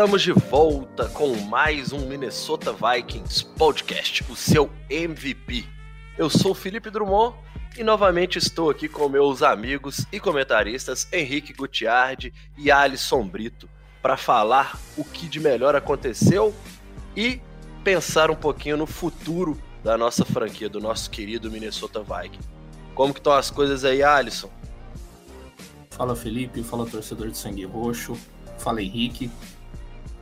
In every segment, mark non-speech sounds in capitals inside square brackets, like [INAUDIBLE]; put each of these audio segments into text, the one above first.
Estamos de volta com mais um Minnesota Vikings podcast, o seu MVP. Eu sou Felipe Drummond e novamente estou aqui com meus amigos e comentaristas Henrique Gutiardi e Alisson Brito para falar o que de melhor aconteceu e pensar um pouquinho no futuro da nossa franquia, do nosso querido Minnesota Vikings. Como que estão as coisas aí, Alisson? Fala Felipe, fala torcedor de sangue roxo, fala Henrique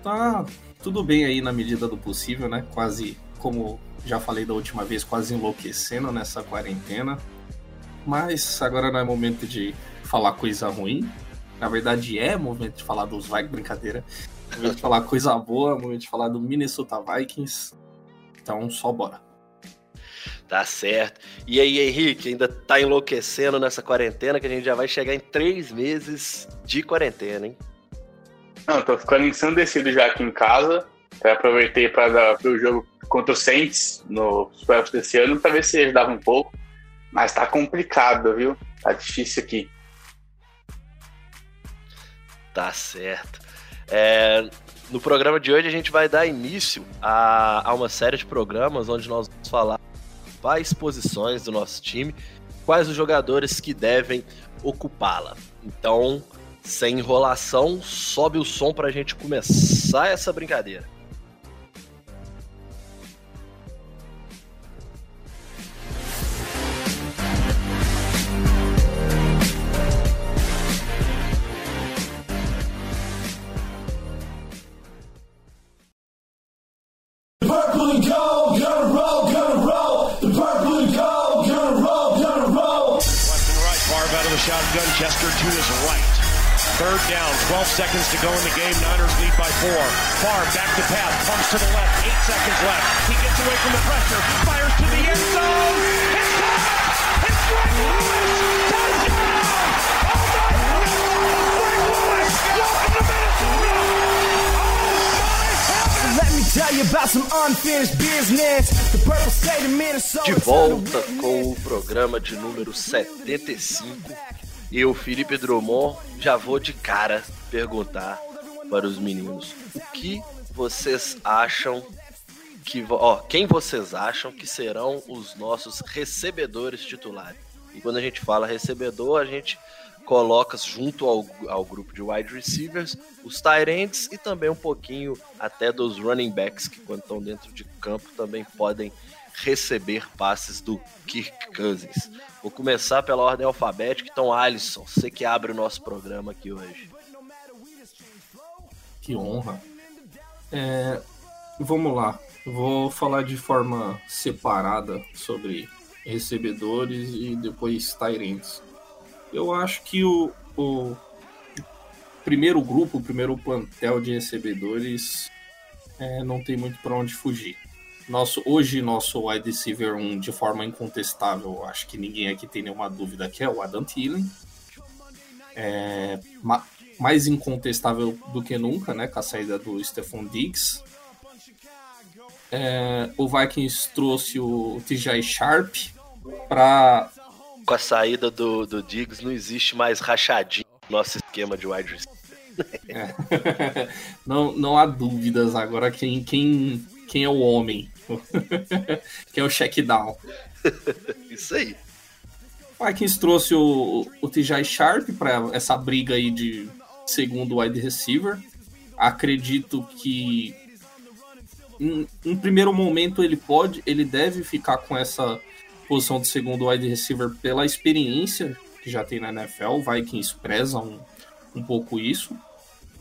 tá tudo bem aí na medida do possível, né? Quase, como já falei da última vez, quase enlouquecendo nessa quarentena. Mas agora não é momento de falar coisa ruim. Na verdade, é momento de falar dos Vikings, brincadeira. É momento de falar coisa boa, é momento de falar do Minnesota Vikings. Então, só bora. Tá certo. E aí, Henrique, ainda tá enlouquecendo nessa quarentena que a gente já vai chegar em três meses de quarentena, hein? Não, tô ficando ensandecido já aqui em casa. Eu aproveitei para ver o jogo contra o Saints nos playoffs desse ano para ver se ajudava um pouco. Mas tá complicado, viu? Tá difícil aqui. Tá certo. É, no programa de hoje a gente vai dar início a, a uma série de programas onde nós vamos falar quais posições do nosso time, quais os jogadores que devem ocupá-la. Então, sem enrolação, sobe o som pra gente começar essa brincadeira. De volta com o programa de número 75. Eu, Felipe Drummond, já vou de cara perguntar para os meninos o que vocês acham que. Ó, quem vocês acham que serão os nossos recebedores titulares? E quando a gente fala recebedor, a gente coloca junto ao, ao grupo de wide receivers os tight ends e também um pouquinho até dos running backs que quando estão dentro de campo também podem receber passes do Kirk Cousins. Vou começar pela ordem alfabética, então Alisson, você que abre o nosso programa aqui hoje. Que honra. É, vamos lá. Vou falar de forma separada sobre recebedores e depois Tyrants. Eu acho que o, o primeiro grupo, o primeiro plantel de recebedores é, não tem muito para onde fugir. Nosso, hoje, nosso wide receiver 1, de forma incontestável, acho que ninguém aqui tem nenhuma dúvida que é o Adam Thielen. É, ma- mais incontestável do que nunca, né, com a saída do Stephon Diggs. É, o Vikings trouxe o TJ Sharp para Com a saída do, do Diggs, não existe mais rachadinho no nosso esquema de wide receiver. É. [LAUGHS] não, não há dúvidas agora quem, quem, quem é o homem. [LAUGHS] quem é o check down. [LAUGHS] Isso aí. O Vikings trouxe o, o TJ Sharp para essa briga aí de segundo wide receiver. Acredito que em, em primeiro momento ele pode, ele deve ficar com essa posição de segundo wide receiver pela experiência que já tem na NFL. O Vikings preza um, um pouco isso.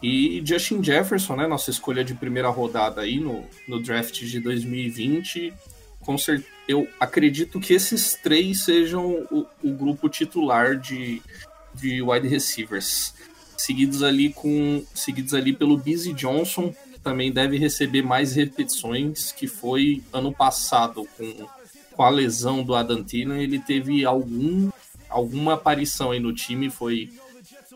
E Justin Jefferson, né, nossa escolha de primeira rodada aí no, no draft de 2020, com cer- eu acredito que esses três sejam o, o grupo titular de, de wide receivers, seguidos ali com seguidos ali pelo Busy Johnson, que também deve receber mais repetições, que foi ano passado com, com a lesão do Adam Thielen, ele teve algum alguma aparição aí no time, foi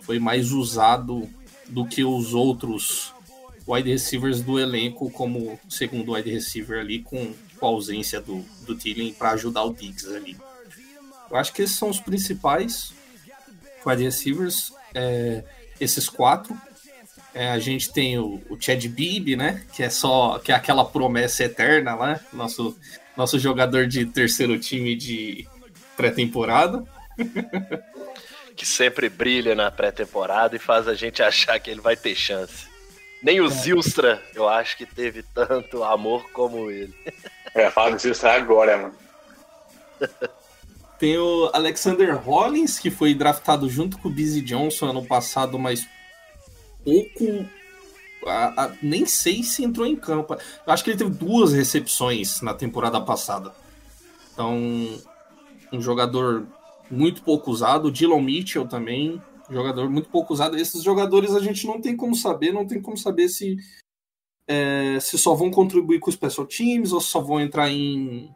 foi mais usado do que os outros wide receivers do elenco como segundo wide receiver ali com, com a ausência do, do Thielen para ajudar o Diggs ali. Eu acho que esses são os principais wide receivers, é, esses quatro. É, a gente tem o, o Chad Bibb, né? Que é só que é aquela promessa eterna lá, nosso, nosso jogador de terceiro time de pré-temporada. [LAUGHS] que sempre brilha na pré-temporada e faz a gente achar que ele vai ter chance. Nem o é. Zilstra, eu acho que teve tanto amor como ele. [LAUGHS] É, fala do Zilstra agora, mano. [LAUGHS] Tem o Alexander Hollins, que foi draftado junto com o Busy Johnson ano passado, mas pouco. A, a, nem sei se entrou em campo. Acho que ele teve duas recepções na temporada passada. Então, um jogador muito pouco usado. Dylan Mitchell também, jogador muito pouco usado. Esses jogadores a gente não tem como saber, não tem como saber se, é, se só vão contribuir com os special teams ou só vão entrar em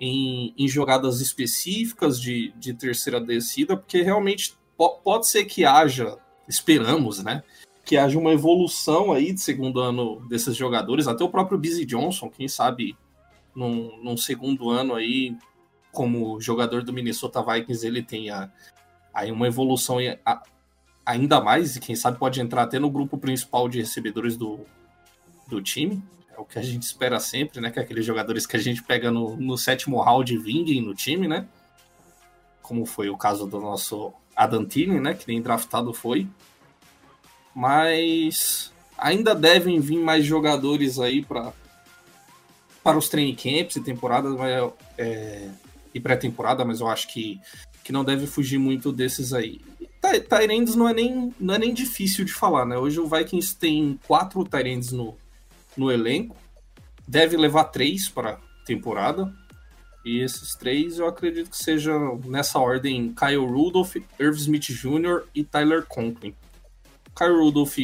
em, em jogadas específicas de, de terceira descida, porque realmente pode ser que haja, esperamos, né? Que haja uma evolução aí de segundo ano desses jogadores, até o próprio Busy Johnson, quem sabe num, num segundo ano aí, como jogador do Minnesota Vikings, ele tenha aí uma evolução ainda mais, e quem sabe pode entrar até no grupo principal de recebedores do, do time é o que a gente espera sempre, né? Que é aqueles jogadores que a gente pega no, no sétimo round vinguem no time, né? Como foi o caso do nosso Adantini, né? Que nem draftado foi. Mas ainda devem vir mais jogadores aí para para os training camps e temporadas é, e pré-temporada, mas eu acho que, que não deve fugir muito desses aí. Tyrands não é nem não é nem difícil de falar, né? Hoje o Vikings tem quatro Tyrands no, no elenco. Deve levar três para temporada. E esses três eu acredito que sejam nessa ordem Kyle Rudolph, Irv Smith Jr. e Tyler Conklin. Kyle Rudolph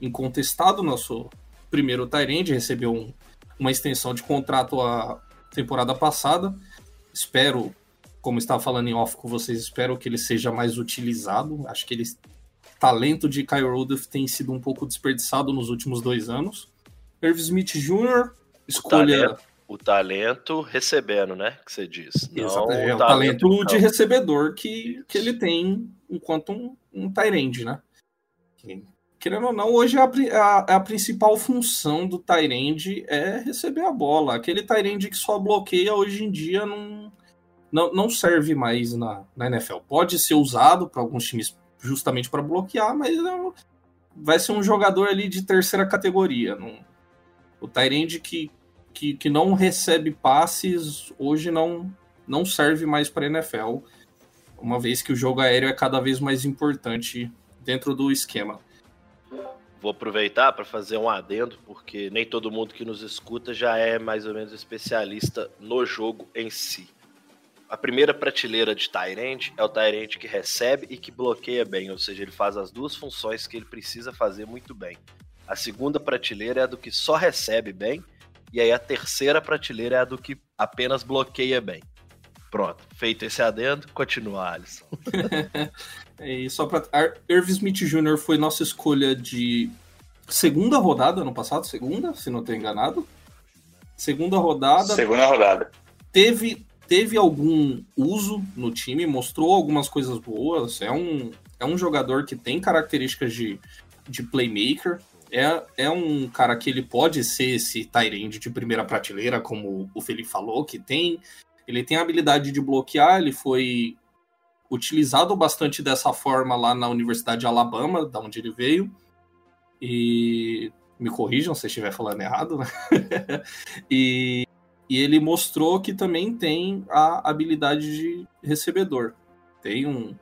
incontestado, nosso primeiro Tyrande, recebeu um, uma extensão de contrato a temporada passada. Espero, como estava falando em off com vocês, espero que ele seja mais utilizado. Acho que ele talento de Kyle Rudolph tem sido um pouco desperdiçado nos últimos dois anos. Irv Smith Jr., escolha. O talento, o talento, recebendo, né? Que você diz. Exato, é o talento, talento de recebedor que, que ele tem enquanto um, um Tyrande, né? Querendo ou não, hoje a, a, a principal função do Tyrande é receber a bola. Aquele Tyrande que só bloqueia hoje em dia não, não, não serve mais na, na NFL. Pode ser usado para alguns times justamente para bloquear, mas não, vai ser um jogador ali de terceira categoria. Não, o Tyrande que, que, que não recebe passes hoje não, não serve mais para NFL, uma vez que o jogo aéreo é cada vez mais importante dentro do esquema. Vou aproveitar para fazer um adendo, porque nem todo mundo que nos escuta já é mais ou menos especialista no jogo em si. A primeira prateleira de Tyrant é o Tyrant que recebe e que bloqueia bem, ou seja, ele faz as duas funções que ele precisa fazer muito bem. A segunda prateleira é a do que só recebe bem. E aí a terceira prateleira é a do que apenas bloqueia bem. Pronto, feito esse adendo, continua, Alisson. [LAUGHS] e só para Irv Smith Jr. foi nossa escolha de segunda rodada no passado, segunda, se não estou enganado. Segunda rodada. Segunda rodada. Teve, teve algum uso no time, mostrou algumas coisas boas. É um, é um jogador que tem características de, de playmaker é, é um cara que ele pode ser esse Tyrande de primeira prateleira, como o Felipe falou, que tem. Ele tem a habilidade de bloquear, ele foi utilizado bastante dessa forma lá na Universidade de Alabama, da onde ele veio. E me corrijam se estiver falando errado, né? [LAUGHS] e, e ele mostrou que também tem a habilidade de recebedor. Tem um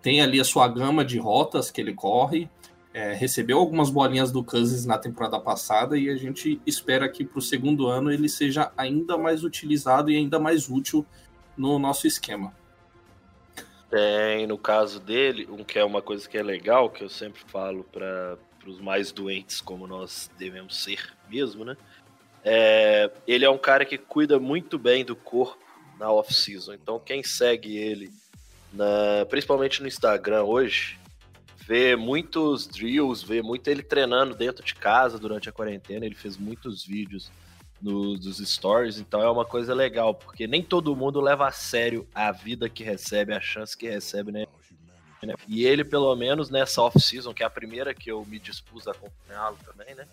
tem ali a sua gama de rotas que ele corre, é, recebeu algumas bolinhas do Kansas na temporada passada e a gente espera que para o segundo ano ele seja ainda mais utilizado e ainda mais útil no nosso esquema. Tem, no caso dele, um que é uma coisa que é legal, que eu sempre falo para os mais doentes, como nós devemos ser mesmo, né? É, ele é um cara que cuida muito bem do corpo na off-season. Então, quem segue ele, na, principalmente no Instagram hoje, vê muitos drills, vê muito ele treinando dentro de casa durante a quarentena. Ele fez muitos vídeos nos dos stories, então é uma coisa legal, porque nem todo mundo leva a sério a vida que recebe, a chance que recebe, né? E ele, pelo menos nessa off-season, que é a primeira que eu me dispus a acompanhá-lo também, né?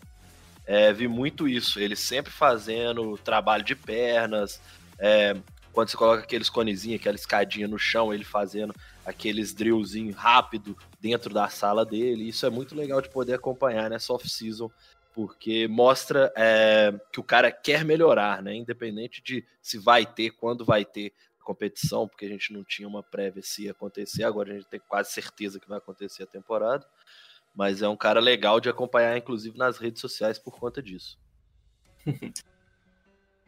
É, vi muito isso, ele sempre fazendo trabalho de pernas, é, quando você coloca aqueles conezinhos, aquela escadinha no chão, ele fazendo aqueles drillzinhos rápido dentro da sala dele. Isso é muito legal de poder acompanhar nessa off-season porque mostra é, que o cara quer melhorar, né? Independente de se vai ter, quando vai ter competição, porque a gente não tinha uma prévia se ia acontecer, agora a gente tem quase certeza que vai acontecer a temporada. Mas é um cara legal de acompanhar, inclusive nas redes sociais, por conta disso. [LAUGHS]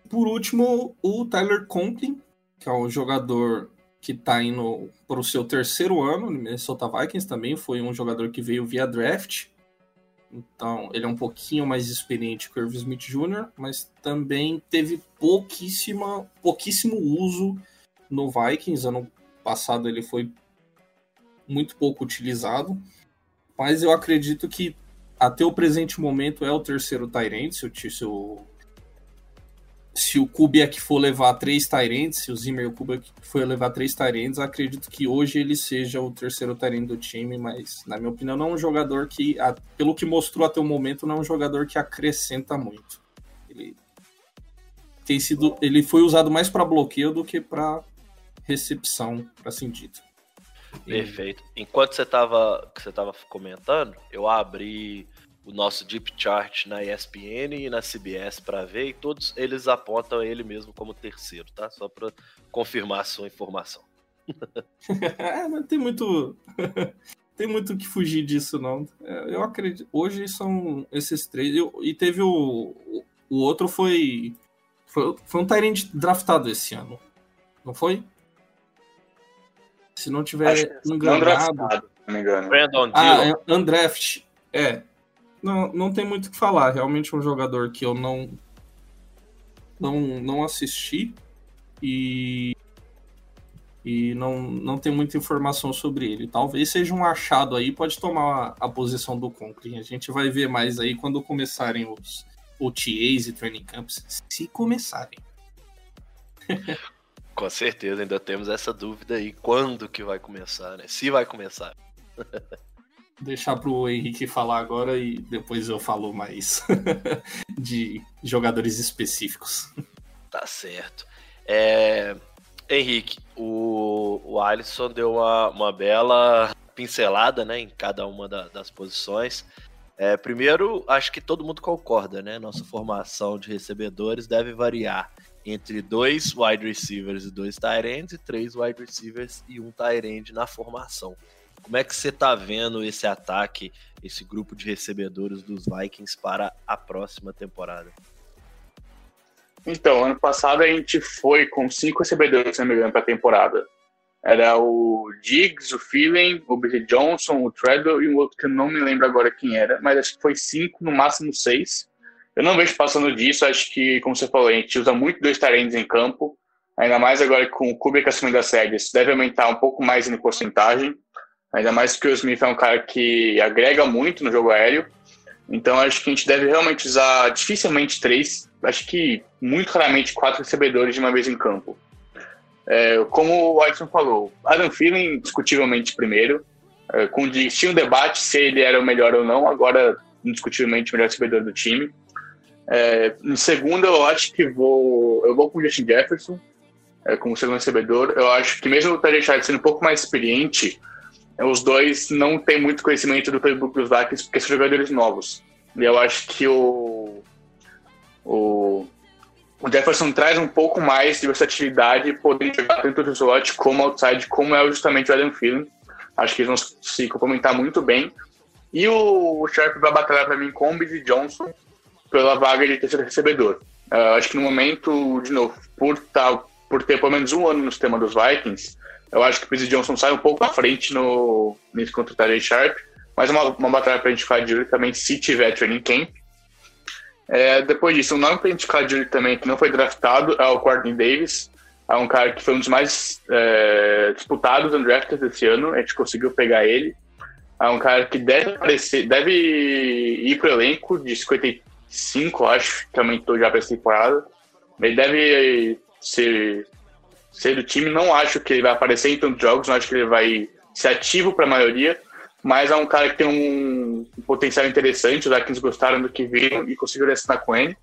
por último, o Tyler Conklin, que é um jogador que está indo para o seu terceiro ano no Minnesota Vikings também, foi um jogador que veio via draft então, ele é um pouquinho mais experiente que o Irv Smith Jr., mas também teve pouquíssima, pouquíssimo uso no Vikings. Ano passado ele foi muito pouco utilizado. Mas eu acredito que até o presente momento é o terceiro Tyrant. Se o, se o se o Kubiak for levar três Tyrants, se o Zimmer e o Kubiak for levar três Tyrants, acredito que hoje ele seja o terceiro Tyrant do time, mas na minha opinião não é um jogador que, pelo que mostrou até o momento, não é um jogador que acrescenta muito. Ele tem sido, ele foi usado mais para bloqueio do que para recepção, para sentido. Perfeito. Enquanto você estava você tava comentando, eu abri o nosso deep chart na ESPN e na CBS para ver e todos eles apontam ele mesmo como terceiro, tá? Só para confirmar a sua informação. [LAUGHS] é, não tem muito [LAUGHS] tem muito que fugir disso não. É, eu acredito. Hoje são esses três eu, e teve o o outro foi foi, foi um Tyrant draftado esse ano, não foi? Se não tiver enganado. Não draftado, não me engano. Brandon ah, é, undraft. É, não, não tem muito o que falar. Realmente é um jogador que eu não não, não assisti e e não, não tem muita informação sobre ele. Talvez seja um achado aí, pode tomar a, posição do Conklin. A gente vai ver mais aí quando começarem os OTAs e training camps, se começarem. [LAUGHS] Com certeza, ainda temos essa dúvida aí, quando que vai começar, né? Se vai começar. [LAUGHS] deixar para o Henrique falar agora e depois eu falo mais [LAUGHS] de jogadores específicos. Tá certo. É... Henrique, o, o Alisson deu uma, uma bela pincelada né, em cada uma da, das posições. É, primeiro, acho que todo mundo concorda, né? Nossa formação de recebedores deve variar entre dois wide receivers e dois tight ends e três wide receivers e um tight end na formação. Como é que você está vendo esse ataque, esse grupo de recebedores dos Vikings para a próxima temporada? Então, ano passado a gente foi com cinco recebedores, se não me engano, para a temporada. Era o Diggs, o Phelan, o Billy Johnson, o Treadwell e um outro que eu não me lembro agora quem era, mas acho que foi cinco, no máximo seis. Eu não vejo passando disso, acho que, como você falou, a gente usa muito dois talentos em campo, ainda mais agora com o Kubrick assumindo as séries, deve aumentar um pouco mais em porcentagem. Ainda mais que o Smith é um cara que agrega muito no jogo aéreo. Então acho que a gente deve realmente usar dificilmente três, acho que muito raramente quatro recebedores de uma vez em campo. É, como o Edson falou, Adam Thielen discutivelmente primeiro, é, com tinha um debate se ele era o melhor ou não, agora indiscutivelmente o melhor recebedor do time. É, em segundo, eu acho que vou eu vou com o Justin Jefferson é, como segundo recebedor. Eu acho que mesmo o Tajay sendo um pouco mais experiente, os dois não têm muito conhecimento do playbook dos Vikings porque são jogadores novos. E eu acho que o, o, o Jefferson traz um pouco mais de versatilidade, podendo jogar tanto no slot como outside, como é justamente o Adam Thielen. Acho que eles vão se complementar muito bem. E o Sharp vai batalhar para mim com o Billy Johnson pela vaga de terceiro recebedor. Uh, acho que no momento, de novo, por, tá, por ter pelo menos um ano no sistema dos Vikings, Eu acho que o Percy Johnson sai um pouco à frente no, nesse contra o Tyree Sharp, mas uma, uma batalha pra gente ficar de olho também se tiver training camp. É, depois disso, um nome pra gente ficar de olho também que não foi draftado é o Courtney Davis. É um cara que foi um dos mais é, disputados no draft desse ano. A gente conseguiu pegar ele. É um cara que deve aparecer, deve ir pro elenco de 55, acho, que aumentou já para essa temporada. Ele deve ser, ser do time. Não acho que ele vai aparecer em tantos jogos, não acho que ele vai ser ativo para a maioria, mas é um cara que tem um, potencial interessante. Os Vikings gostaram do que viram e conseguiram assinar com ele.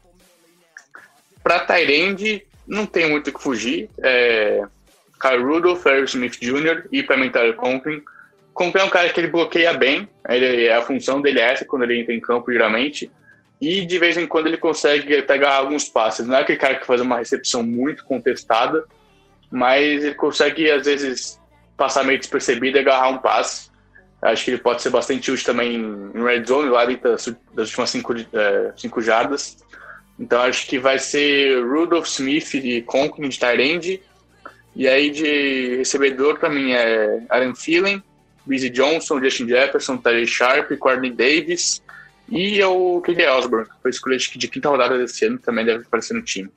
Para Tyrande, não tem muito o que fugir. É, Kyle Rudolph, Ferris Smith Jr. e para mim Tyler Conklin. Conklin é um cara que ele bloqueia bem, ele, a função dele é essa quando ele entra em campo, geralmente. E de vez em quando ele consegue pegar alguns passes. Não é aquele cara que faz uma recepção muito contestada, mas ele consegue, às vezes, passar meio despercebido e agarrar um passe. Acho que ele pode ser bastante útil também em red zone, lá dentro das, últimas cinco, é, cinco jardas. Então acho que vai ser Rudolph Smith de Conklin de Tyrande. E aí de recebedor para mim é Aaron Phelan, Busy Johnson, Justin Jefferson, Tyree Sharp, Courtney Davis e o Kelly Osborne, foi escolhido de quinta rodada desse ano, também deve aparecer no time.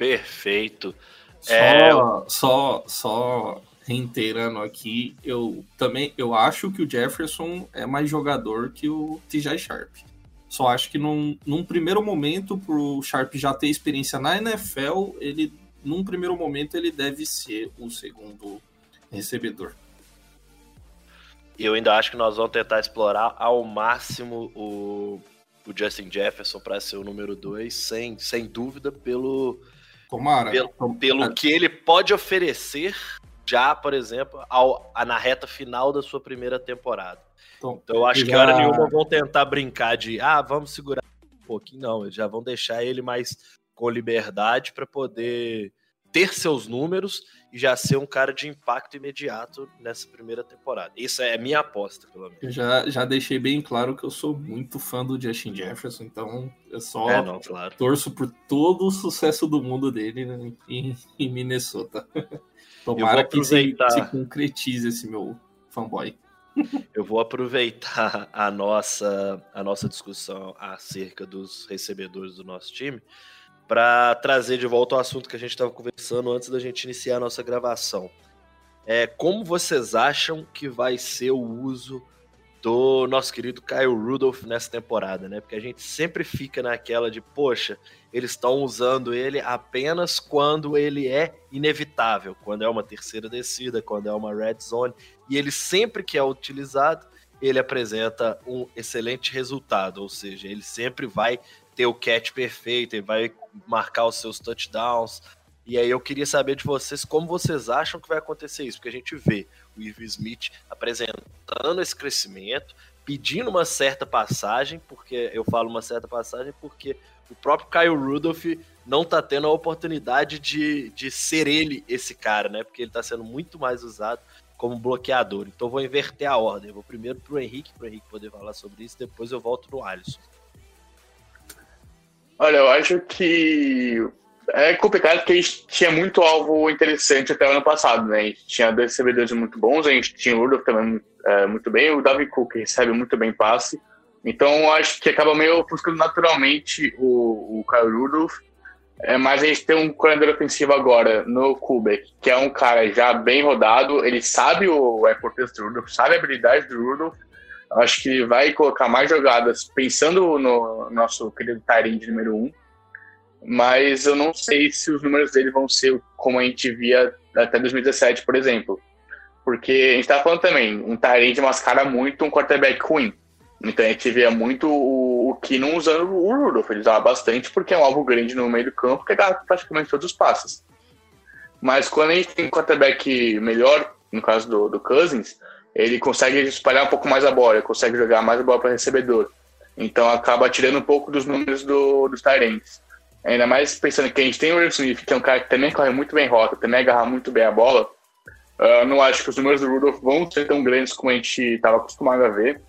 Perfeito. Só, É, só, só reiterando aqui, eu também eu acho que o Jefferson é mais jogador que o TJ Sharp. Só acho que num, num primeiro momento, pro Sharp já ter experiência na NFL, ele num primeiro momento ele deve ser o segundo recebedor. eu ainda acho que nós vamos tentar explorar ao máximo o, o Justin Jefferson para ser o número 2, sem, sem dúvida, pelo, Tomara. pelo, pelo que ele pode oferecer já, por exemplo, ao, a- na reta final da sua primeira temporada. Tom- Então eu acho que Já- hora nenhuma vão tentar brincar de ah, vamos segurar um pouquinho. Não, eles já vão deixar ele mais com liberdade para poder ter seus números e já ser um cara de impacto imediato nessa primeira temporada. Isso é minha aposta, pelo menos. Eu já, já deixei bem claro que eu sou muito fã do Justin Jefferson, então eu só É, não, claro. torço por todo o sucesso do mundo dele né, em, em Minnesota. [LAUGHS] Tomara que se, se concretize esse meu fanboy. [LAUGHS] Eu vou aproveitar a nossa, a nossa discussão acerca dos recebedores do nosso time para trazer de volta o assunto que a gente estava conversando antes da gente iniciar a nossa gravação. É, como vocês acham que vai ser o uso do nosso querido Kyle Rudolph nessa temporada, né? Porque a gente sempre fica naquela de, poxa, eles estão usando ele apenas quando ele é inevitável, quando é uma terceira descida, quando é uma red zone, e ele sempre que é utilizado, ele apresenta um excelente resultado, ou seja, ele sempre vai ter o catch perfeito, ele vai marcar os seus touchdowns. E aí eu queria saber de vocês como vocês acham que vai acontecer isso, porque a gente vê o Ivo Smith apresentando esse crescimento, pedindo uma certa passagem, porque eu falo uma certa passagem porque o próprio Kyle Rudolph não tá tendo a oportunidade de, de ser ele esse cara, né? Porque ele tá sendo muito mais usado como bloqueador. Então vou inverter a ordem. Eu vou primeiro pro Henrique, pro Henrique poder falar sobre isso, depois eu volto no Alisson. Olha, eu acho que é complicado porque a gente tinha muito alvo interessante até o ano passado, né? A gente tinha dois recebedores muito bons, a gente tinha o Rudolph também é, muito bem, o Davi Cook recebe muito bem passe. Então acho que acaba meio buscando naturalmente o, o Kyle Rudolph. É, mas a gente tem um coordenador ofensivo agora no Kubek, que é um cara já bem rodado, ele sabe o, a importância do Rudolph, sabe a habilidade do Rudolph. Acho que vai colocar mais jogadas pensando no nosso querido Tyrande número 1. Um, mas eu não sei se os números dele vão ser como a gente via até 2017, por exemplo. Porque a gente tá falando também, um Tyrande mascara muito um quarterback ruim. Então a gente via muito o, o Keenum usando o Rudolph, ele usava bastante porque é um alvo grande no meio do campo que dá praticamente todos os passes. Mas quando a gente tem um quarterback melhor, no caso do, do Cousins, ele consegue espalhar um pouco mais a bola, consegue jogar mais a bola para recebedor. Então acaba tirando um pouco dos números do, dos Tyrants. Ainda mais pensando que a gente tem o Will Smith, que é um cara que também corre muito bem rota, também agarra muito bem a bola. Eu não acho que os números do Rudolph vão ser tão grandes como a gente estava acostumado a ver.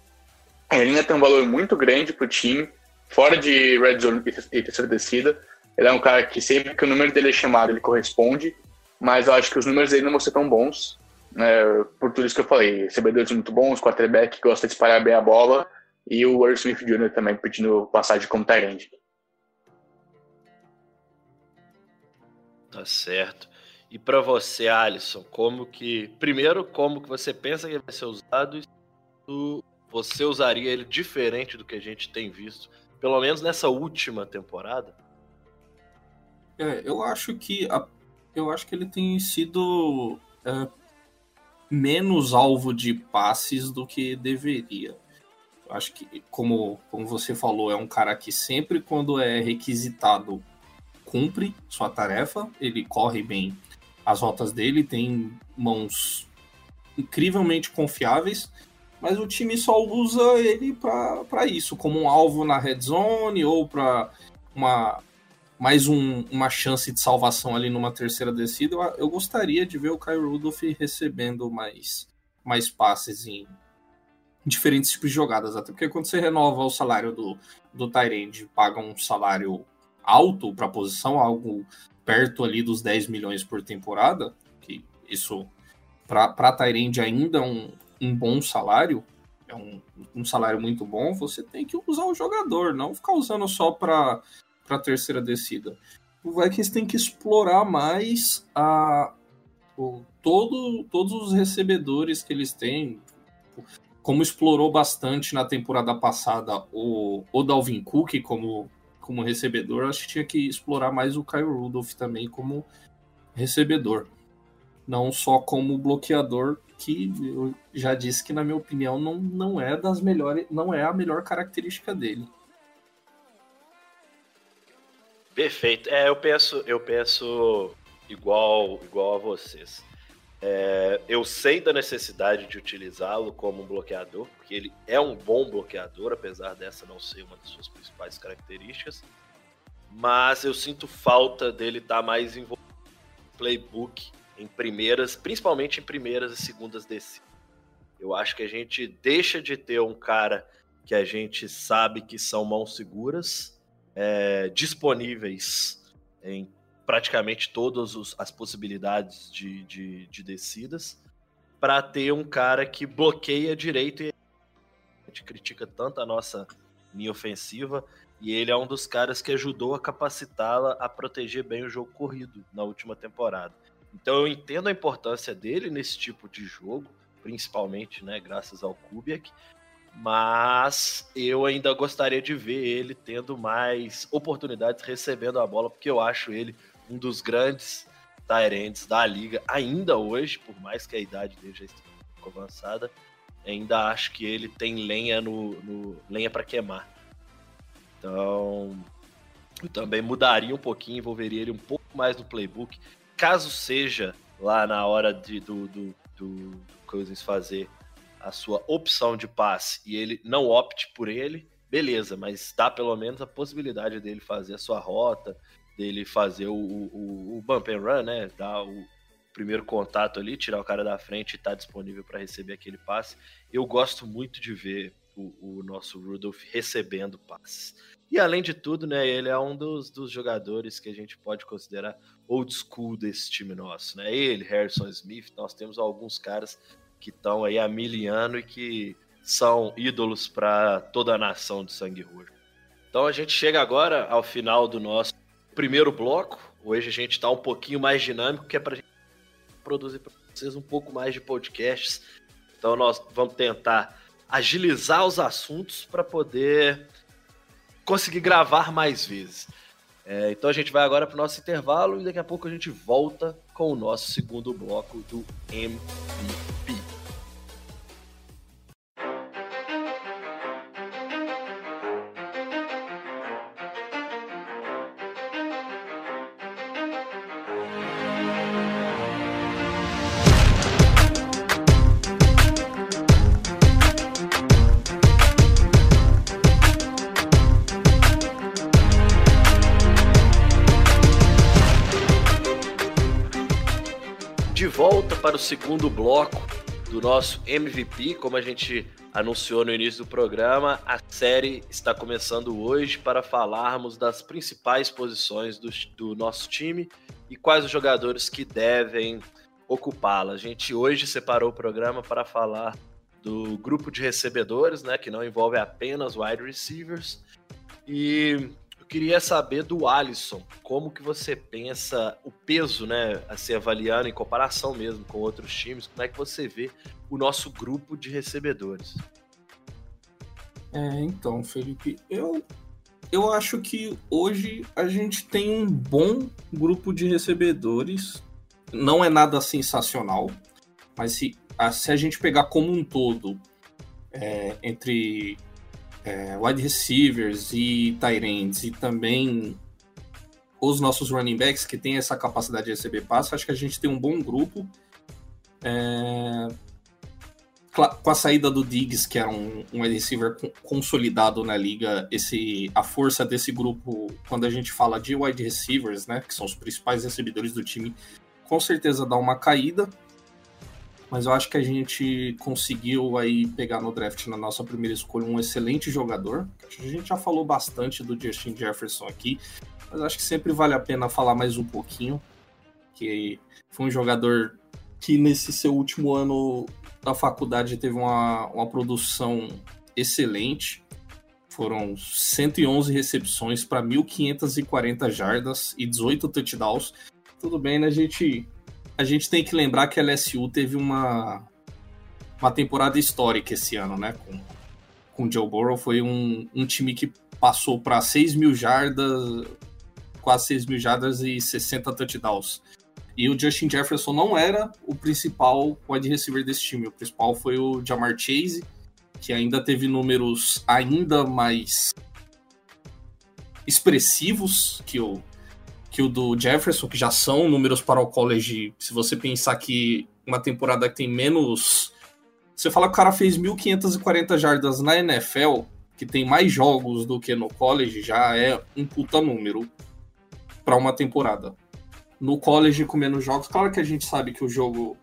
Ele ainda tem um valor muito grande para o time, fora de red zone e terceira descida. Ele é um cara que sempre que o número dele é chamado, ele corresponde, mas eu acho que os números dele não vão ser tão bons, né, por tudo isso que eu falei. Recebedores muito bons, quarterback que gosta de espalhar bem a bola, e o Earl Smith Jr. também pedindo passagem como tight Tá certo. E para você, Alisson, como que. Primeiro, como que você pensa que ele vai ser usado e você usaria ele diferente do que a gente tem visto, pelo menos nessa última temporada? É, eu acho que a, eu acho que ele tem sido é, menos alvo de passes do que deveria. Eu acho que, como, como você falou, é um cara que sempre quando é requisitado cumpre sua tarefa, ele corre bem as rotas dele, tem mãos incrivelmente confiáveis, mas o time só usa ele para isso, como um alvo na red zone ou para uma mais um, uma chance de salvação ali numa terceira descida. Eu, eu, gostaria de ver o Kyle Rudolph recebendo mais, mais passes em diferentes tipos de jogadas, até porque quando você renova o salário do, do Tyrande, paga um salário alto para a posição, algo perto ali dos 10 milhões por temporada, que isso para Tyrande ainda é um, um bom salário, é um, um salário muito bom, você tem que usar o jogador, não ficar usando só para a terceira descida. O Vikings tem que explorar mais a, o, todo, todos os recebedores que eles têm, como explorou bastante na temporada passada o, o Dalvin Cook como como recebedor, acho que tinha que explorar mais o Kyle Rudolph também como recebedor. Não só como bloqueador, que eu já disse que, na minha opinião, não, não é das melhores, não é a melhor característica dele. Perfeito. É, eu penso, eu penso igual, igual a vocês. É, eu sei da necessidade de utilizá-lo como um bloqueador, porque ele é um bom bloqueador, apesar dessa não ser uma das suas principais características. Mas eu sinto falta dele estar tá mais envolvido no playbook em primeiras, principalmente em primeiras e segundas descidas. Eu acho que a gente deixa de ter um cara que a gente sabe que são mãos seguras, é, disponíveis em praticamente todas os, as possibilidades de, de, de descidas para ter um cara que bloqueia direito e a gente critica tanto a nossa linha ofensiva e ele é um dos caras que ajudou a capacitá-la a proteger bem o jogo corrido na última temporada. Então eu entendo a importância dele nesse tipo de jogo, principalmente, né, graças ao Kubiak, mas eu ainda gostaria de ver ele tendo mais oportunidades recebendo a bola, porque eu acho ele um dos grandes Tyrants da liga, ainda hoje, por mais que a idade dele já esteja um pouco avançada, ainda acho que ele tem lenha no, no lenha para queimar. Então, eu também mudaria um pouquinho, envolveria ele um pouco mais no playbook, caso seja lá na hora de, do, do, do Cousins fazer a sua opção de passe e ele não opte por ele, beleza, mas dá pelo menos a possibilidade dele fazer a sua rota, dele fazer o, o, o bump and run, né? Dar o primeiro contato ali, tirar o cara da frente e estar tá disponível para receber aquele passe. Eu gosto muito de ver o, o, nosso Rudolph recebendo passes. E além de tudo, né, ele é um dos, dos jogadores que a gente pode considerar old school desse time nosso, né? Ele, Harrison Smith, nós temos alguns caras que estão aí há mil anos e que são ídolos para toda a nação de sangue roxo. Então a gente chega agora ao final do nosso primeiro bloco. Hoje a gente está um pouquinho mais dinâmico, que é para produzir para vocês um pouco mais de podcasts. Então nós vamos tentar agilizar os assuntos para poder conseguir gravar mais vezes. É, então a gente vai agora para o nosso intervalo e daqui a pouco a gente volta com o nosso segundo bloco do MVP. Segundo bloco do nosso MVP. Como a gente anunciou no início do programa, a série está começando hoje para falarmos das principais posições do, do nosso time e quais os jogadores que devem ocupá-la. A gente hoje separou o programa para falar do grupo de recebedores, né, que não envolve apenas wide receivers. E queria saber do Alisson, como que você pensa o peso, né, a se avaliando em comparação mesmo com outros times, como é que você vê o nosso grupo de recebedores? É, então, Felipe, eu eu acho que hoje a gente tem um bom grupo de recebedores. Não é nada sensacional, mas se se a gente pegar como um todo, é, entre é, wide receivers e tight ends, e também os nossos running backs que têm essa capacidade de receber passes, acho que a gente tem um bom grupo. É, com a saída do Diggs, que era um, um wide receiver consolidado na liga, esse, a força desse grupo, quando a gente fala de wide receivers, né, que são os principais recebedores do time, com certeza dá uma caída mas eu acho que a gente conseguiu aí pegar no draft na nossa primeira escolha um excelente jogador. A gente já falou bastante do Justin Jefferson aqui, mas acho que sempre vale a pena falar mais um pouquinho, que foi um jogador que nesse seu último ano da faculdade teve uma, uma produção excelente. Foram 111 recepções para 1.540 jardas e 18 touchdowns. Tudo bem, né? A gente a gente tem que lembrar que a LSU teve uma, uma temporada histórica esse ano, né? Com, com o Joe Burrow. Foi um, um time que passou para 6 mil jardas, quase 6 mil jardas e 60 touchdowns. E o Justin Jefferson não era o principal wide receiver desse time. O principal foi o Jamar Chase, que ainda teve números ainda mais expressivos que o, que o do Jefferson, que já são números para o college. Se você pensar que uma temporada que tem menos. Você fala que o cara fez 1.540 jardas na NFL, que tem mais jogos do que no college, já é um puta número para uma temporada. No college, com menos jogos, claro que a gente sabe que o jogo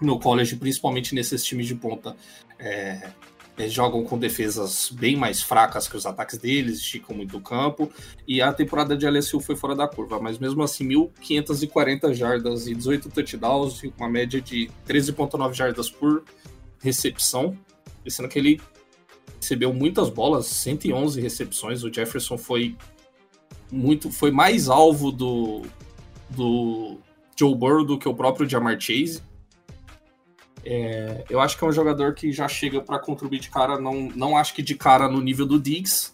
no college, principalmente nesses times de ponta, é, eles jogam com defesas bem mais fracas que os ataques deles, esticam muito o campo, e a temporada de LSU foi fora da curva, mas mesmo assim, 1.540 jardas e 18 touchdowns, e uma média de 13,9 jardas por recepção, sendo que ele recebeu muitas bolas, 111 recepções, o Jefferson foi muito, foi mais alvo do, do Joe Burrow do que o próprio Jamar Chase, é, eu acho que é um jogador que já chega para contribuir de cara, não, não acho que de cara no nível do Diggs,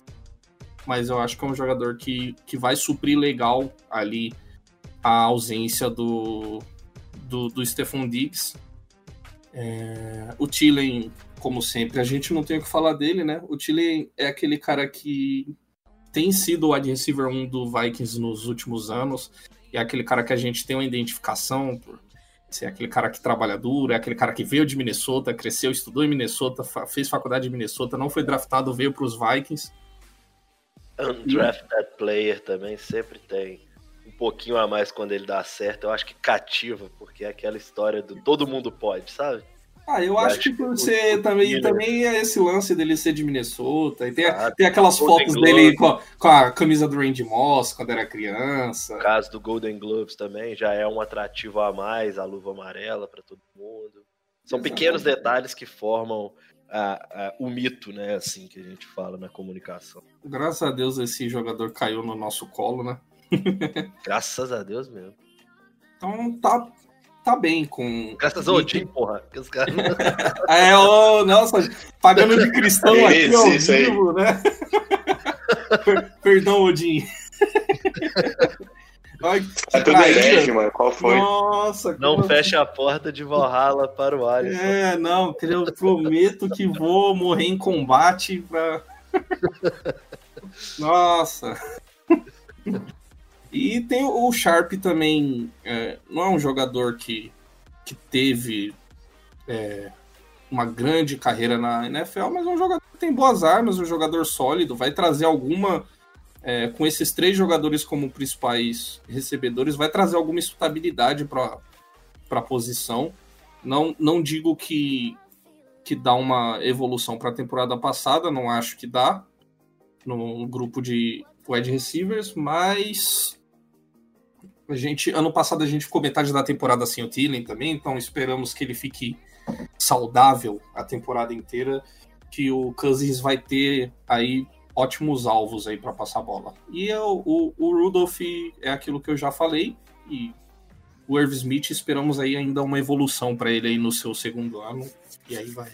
mas eu acho que é um jogador que, que vai suprir legal ali a ausência do, do, do Stephon Diggs. É, o Tillen, como sempre, a gente não tem o que falar dele, né? O Tillen é aquele cara que tem sido o wide receiver 1 do Vikings nos últimos anos, é aquele cara que a gente tem uma identificação por é aquele cara que trabalha duro, é aquele cara que veio de Minnesota, cresceu, estudou em Minnesota, fez faculdade em Minnesota, não foi draftado, veio para os Vikings. Undrafted player também sempre tem um pouquinho a mais quando ele dá certo. Eu acho que cativa, porque é aquela história do todo mundo pode, sabe? Ah, eu, eu acho, acho, que por ser também, também é esse lance dele ser de Minnesota. E tem, ah, tem aquelas fotos dele com a, com a, camisa do Randy Moss quando era criança. O caso do Golden Globes também já é um atrativo a mais, a luva amarela para todo mundo. São Exatamente. pequenos detalhes que formam a, a, o mito, né? Assim que a gente fala na comunicação. Graças a Deus esse jogador caiu no nosso colo, né? [LAUGHS] Graças a Deus mesmo. Então tá, tá bem com. Graças ao Odin, porra. os caras... [LAUGHS] é, oh, nossa, pagando de cristão [LAUGHS] isso, aqui ao isso vivo, aí. né? Perdão, Odin. [LAUGHS] Ai, é tudo herege, mano. Qual foi? Nossa, Não como... fecha a porta de Valhalla para o Alisson. É, não, eu prometo que vou morrer em combate pra. Nossa. E tem o Sharp também, é, não é um jogador que, que teve é, uma grande carreira na NFL, mas é um jogador que tem boas armas, um jogador sólido, vai trazer alguma. É, com esses três jogadores como principais recebedores, vai trazer alguma estabilidade para a posição. Não, não digo que que dá uma evolução para a temporada passada, não acho que dá no grupo de wide receivers, mas a gente ano passado a gente ficou metade da temporada sem o Thielen também, então esperamos que ele fique saudável a temporada inteira, que o Cousins vai ter aí ótimos alvos aí para passar a bola. E o, o, o Rudolph é aquilo que eu já falei e o Irv Smith esperamos aí ainda uma evolução para ele aí no seu segundo ano e aí vai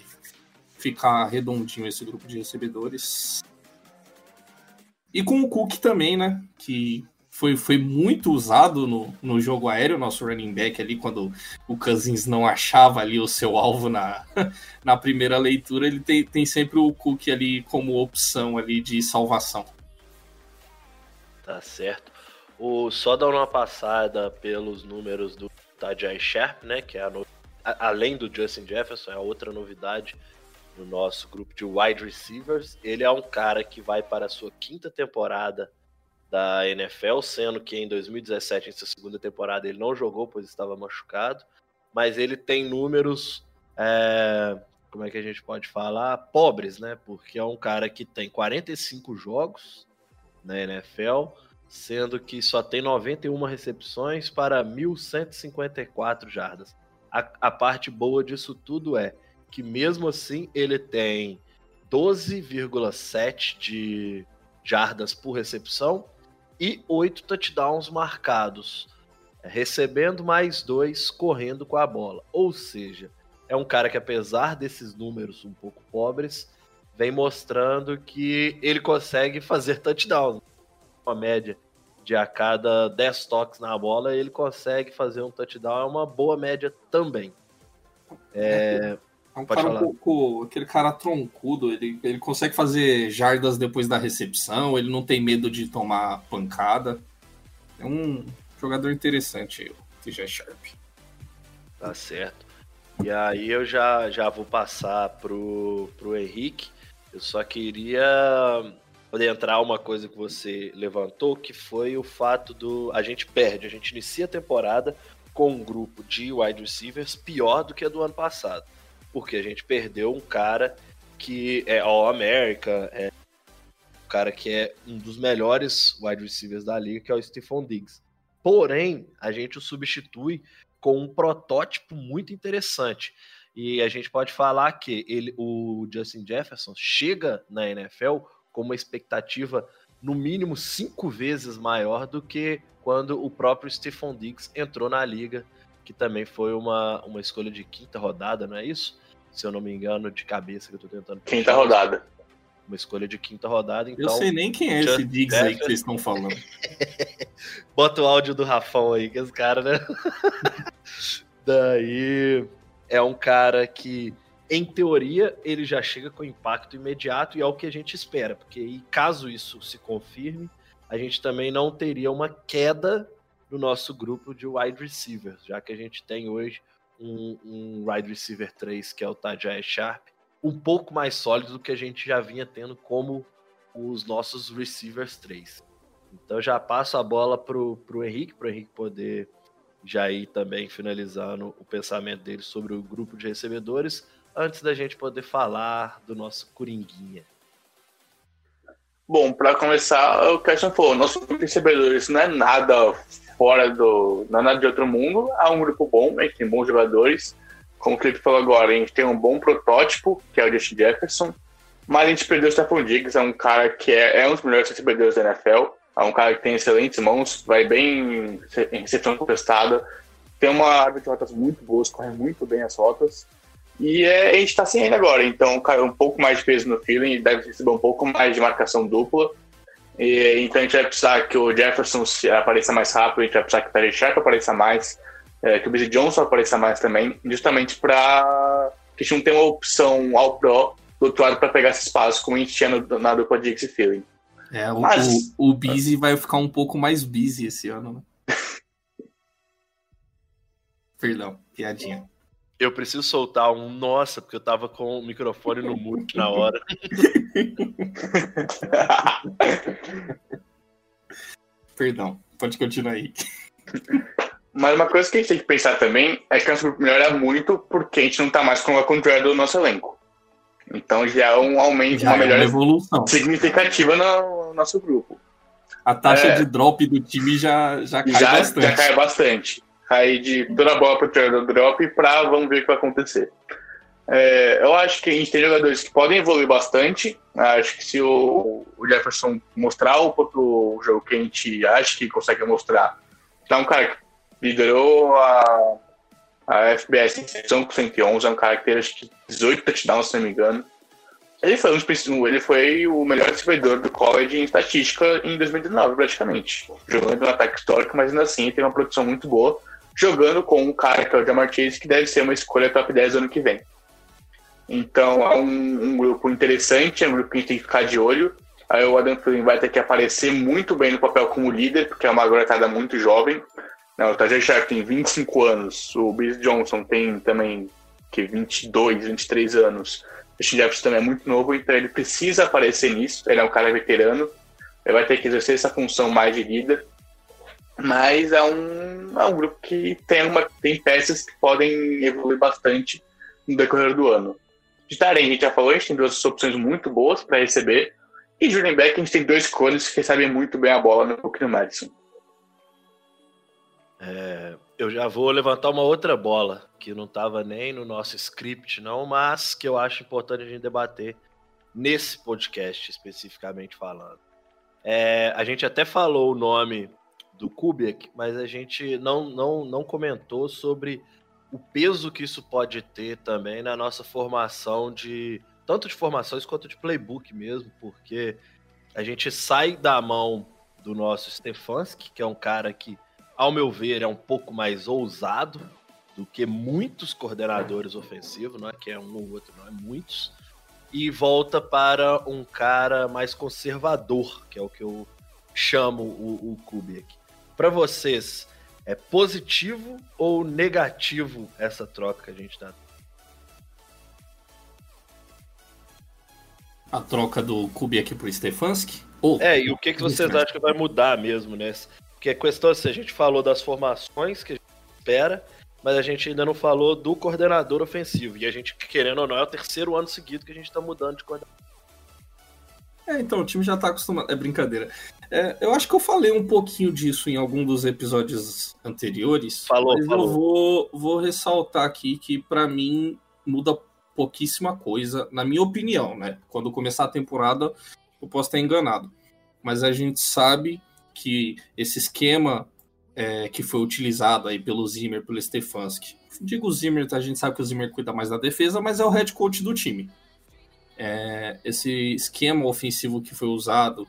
ficar redondinho esse grupo de recebedores. E com o Cook também, né? Que foi, foi muito usado no, no jogo aéreo, nosso running back ali, quando o Cousins não achava ali o seu alvo na, [LAUGHS] na primeira leitura, ele tem, tem sempre o Cook ali como opção ali de salvação. Tá certo. O, só dar uma passada pelos números do Tajay Sharp, né? Que é a no... além do Justin Jefferson, é outra novidade no nosso grupo de wide receivers. Ele é um cara que vai para a sua quinta temporada da NFL, sendo que em 2017, em sua segunda temporada, ele não jogou, pois estava machucado. Mas ele tem números, é... como é que a gente pode falar? Pobres, né? Porque é um cara que tem 45 jogos na NFL sendo que só tem 91 recepções para 1.154 jardas. A, a, parte boa disso tudo é que, mesmo assim, ele tem 12,7 de jardas por recepção e 8 touchdowns marcados, recebendo mais dois correndo com a bola. Ou seja, é um cara que, apesar desses números um pouco pobres, vem mostrando que ele consegue fazer touchdowns uma média de a cada 10 toques na bola, ele consegue fazer um touchdown, é uma boa média também. É, é um cara falar. um pouco. Aquele cara troncudo, ele, ele consegue fazer jardas depois da recepção, ele não tem medo de tomar pancada. É um jogador interessante aí, o TJ Sharp. Tá certo. E aí eu já, já vou passar pro, pro Henrique. Eu só queria poder entrar uma coisa que você levantou, que foi o fato do. A gente perde, a gente inicia a temporada com um grupo de wide receivers pior do que a do ano passado. Porque a gente perdeu um cara que é All America, é um cara que é um dos melhores wide receivers da liga, que é o Stephon Diggs. Porém, a gente o substitui com um protótipo muito interessante. E a gente pode falar que ele, o Justin Jefferson chega na NFL com uma expectativa no mínimo cinco vezes maior do que quando o próprio Stephon Diggs entrou na liga, que também foi uma, uma escolha de quinta rodada, não é isso? Se eu não me engano, de cabeça que eu tô tentando. Quinta rodada. Uma escolha de quinta rodada, então. Eu sei nem quem é esse Diggs aí que vocês estão falando. [LAUGHS] Bota o áudio do Rafão aí, que esse cara, né? [LAUGHS] Daí é um cara que em teoria, ele já chega com impacto imediato e é o que a gente espera, porque caso isso se confirme, a gente também não teria uma queda no nosso grupo de wide receivers, já que a gente tem hoje um, um wide receiver 3, que é o Tajay Sharp, um pouco mais sólido do que a gente já vinha tendo como os nossos receivers 3. Então já passo a bola pro, pro Henrique, pro Henrique poder já ir também finalizando o pensamento dele sobre o grupo de recebedores antes da gente poder falar do nosso Coringuinha? Bom, para começar, o Christian falou, nossos recebedores não é nada fora do. não é nada de outro mundo, há um grupo bom, a gente tem bons jogadores. Como o Felipe falou agora, a gente tem um bom protótipo, que é o Justin Jefferson, mas a gente perdeu o Stephon Diggs, é um cara que é, é um dos melhores recebedores da NFL, é um cara que tem excelentes mãos, vai bem em recepção contestada, tem uma árvore de rotas muito boas, corre muito bem as rotas. E é, a gente está sem ele agora, então caiu um pouco mais de peso no feeling, deve receber um pouco mais de marcação dupla. E, então a gente vai precisar que o Jefferson apareça mais rápido, a gente vai precisar que o Terry Sharp apareça mais, é, que o Busy Johnson apareça mais também, justamente para que a gente não tenha uma opção ao pro do outro lado para pegar esse espaço, como a gente tinha no, na dupla de Dixie Feeling. É, o, Mas, o, o Busy vai ficar um pouco mais busy esse ano, né? [LAUGHS] Perdão, piadinha. Eu preciso soltar um nossa, porque eu tava com o microfone no mute na hora. [LAUGHS] Perdão, pode continuar aí. Mas uma coisa que a gente tem que pensar também é que nosso grupo melhora muito porque a gente não tá mais com a controle do nosso elenco. Então já é um aumento, Já uma é uma evolução. significativa no, no nosso grupo. A taxa É. de drop do time já, já cai já, bastante. já cai bastante. Cai de toda a bola pro treinador drop pra vamos ver o que vai acontecer. É, eu acho que a gente tem jogadores que podem evoluir bastante. Acho que se o, o Jefferson mostrar o, o jogo que a gente acha que consegue mostrar, tá um cara que liderou a, a FBS em sessão com 111, é um cara que teve acho que 18 touchdowns, se não me engano. Ele foi, um, ele foi o melhor recebedor do college em estatística em 2019, praticamente. Jogando no ataque histórico, mas ainda assim tem uma produção muito boa. Jogando com um cara que é o Jamar Chase, que deve ser uma escolha top 10 ano que vem. Então é um, um grupo interessante, é um grupo que a gente tem que ficar de olho. Aí o Adam Thielen vai ter que aparecer muito bem no papel como líder, porque é uma garotada muito jovem. Não, o Tajay Sharp tem 25 anos, o Billy Johnson tem também que 22, 23 anos. O Jefferson também é muito novo, então ele precisa aparecer nisso. Ele é um cara veterano, ele vai ter que exercer essa função mais de líder. Mas é um, é um grupo que tem, uma, tem peças que podem evoluir bastante no decorrer do ano. De Taren, a gente já falou, a gente tem duas opções muito boas para receber. E running back, a gente tem dois cones que recebem muito bem a bola no Cook no Madison. É, eu já vou levantar uma outra bola, que não estava nem no nosso script, não, mas que eu acho importante a gente debater nesse podcast, especificamente falando. É, a gente até falou o nome do Kubiak, mas a gente não, não, não comentou sobre o peso que isso pode ter também na nossa formação de tanto de formações quanto de playbook mesmo, porque a gente sai da mão do nosso Stefanski, que é um cara que, ao meu ver, é um pouco mais ousado do que muitos coordenadores ofensivos, não é que é um ou outro, não é muitos, e volta para um cara mais conservador, que é o que eu chamo o, o. Para vocês, é positivo ou negativo essa troca que a gente tá? A troca do Kubiak pro Stefanski? Ou É, e o que, que vocês acham que vai mudar mesmo, né? Porque a questão é assim, a gente falou das formações que a gente espera, mas a gente ainda não falou do coordenador ofensivo. E a gente, querendo ou não, é o terceiro ano seguido que a gente tá mudando de coordenador. É, então, o time já tá acostumado. É brincadeira. É, eu acho que eu falei um pouquinho disso em algum dos episódios anteriores. Falou, mas falou. eu vou, vou ressaltar aqui que, pra mim, muda pouquíssima coisa, na minha opinião, né? Quando começar a temporada, eu posso estar enganado. Mas a gente sabe que esse esquema é, que foi utilizado aí pelo Zimmer, pelo Stefanski. Digo Zimmer, a gente sabe que o Zimmer cuida mais da defesa, mas é o head coach do time. É, esse esquema ofensivo que foi usado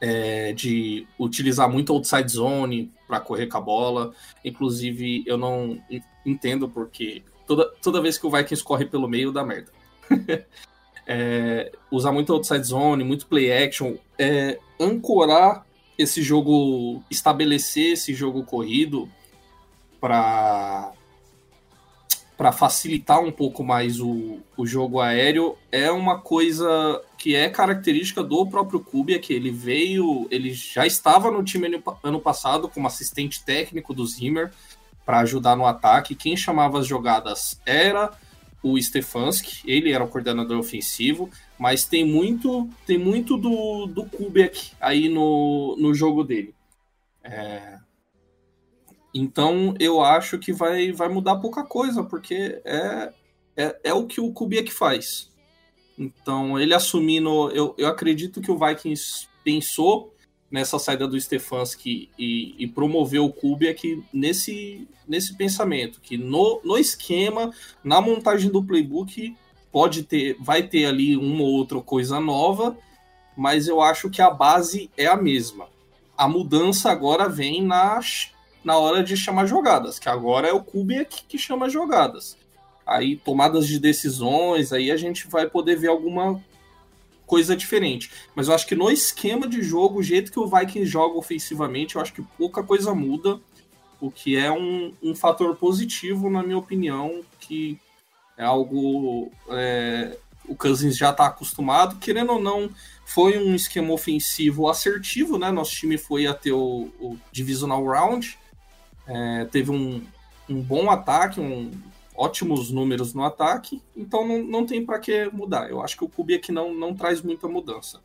é, de utilizar muito outside zone para correr com a bola. Inclusive, eu não en- entendo porque toda, toda vez que o Vikings corre pelo meio dá merda. [LAUGHS] É, usar muito outside zone, muito play action, é, ancorar esse jogo, estabelecer esse jogo corrido para para facilitar um pouco mais o, o jogo aéreo é uma coisa que é característica do próprio Kubiak, que ele veio, ele já estava no time ano, ano passado como assistente técnico do Zimmer para ajudar no ataque. Quem chamava as jogadas era o Stefanski, ele era o coordenador ofensivo, mas tem muito tem muito do, do Kubiak aí no, no jogo dele. É, então eu acho que vai, vai mudar pouca coisa, porque é, é, é o que o Kubiak faz. Então ele assumindo. Eu, eu acredito que o Vikings pensou nessa saída do Stefanski e, e promoveu o Kubiak nesse, nesse pensamento, que no, no esquema, na montagem do playbook, pode ter, vai ter ali uma ou outra coisa nova, mas eu acho que a base é a mesma. A mudança agora vem na, na hora de chamar jogadas, que agora é o Kubiak que chama jogadas. Aí tomadas de decisões, aí a gente vai poder ver alguma coisa diferente. Mas eu acho que no esquema de jogo, o jeito que o Vikings joga ofensivamente, eu acho que pouca coisa muda, o que é um, um fator positivo, na minha opinião, que é algo. É, o Cousins já está acostumado, querendo ou não, foi um esquema ofensivo assertivo, né? Nosso time foi até o, o Divisional Round, é, teve um, um bom ataque, um, ótimos números no ataque, então não, não tem para que mudar. Eu acho que o Kubiak não, não traz muita mudança.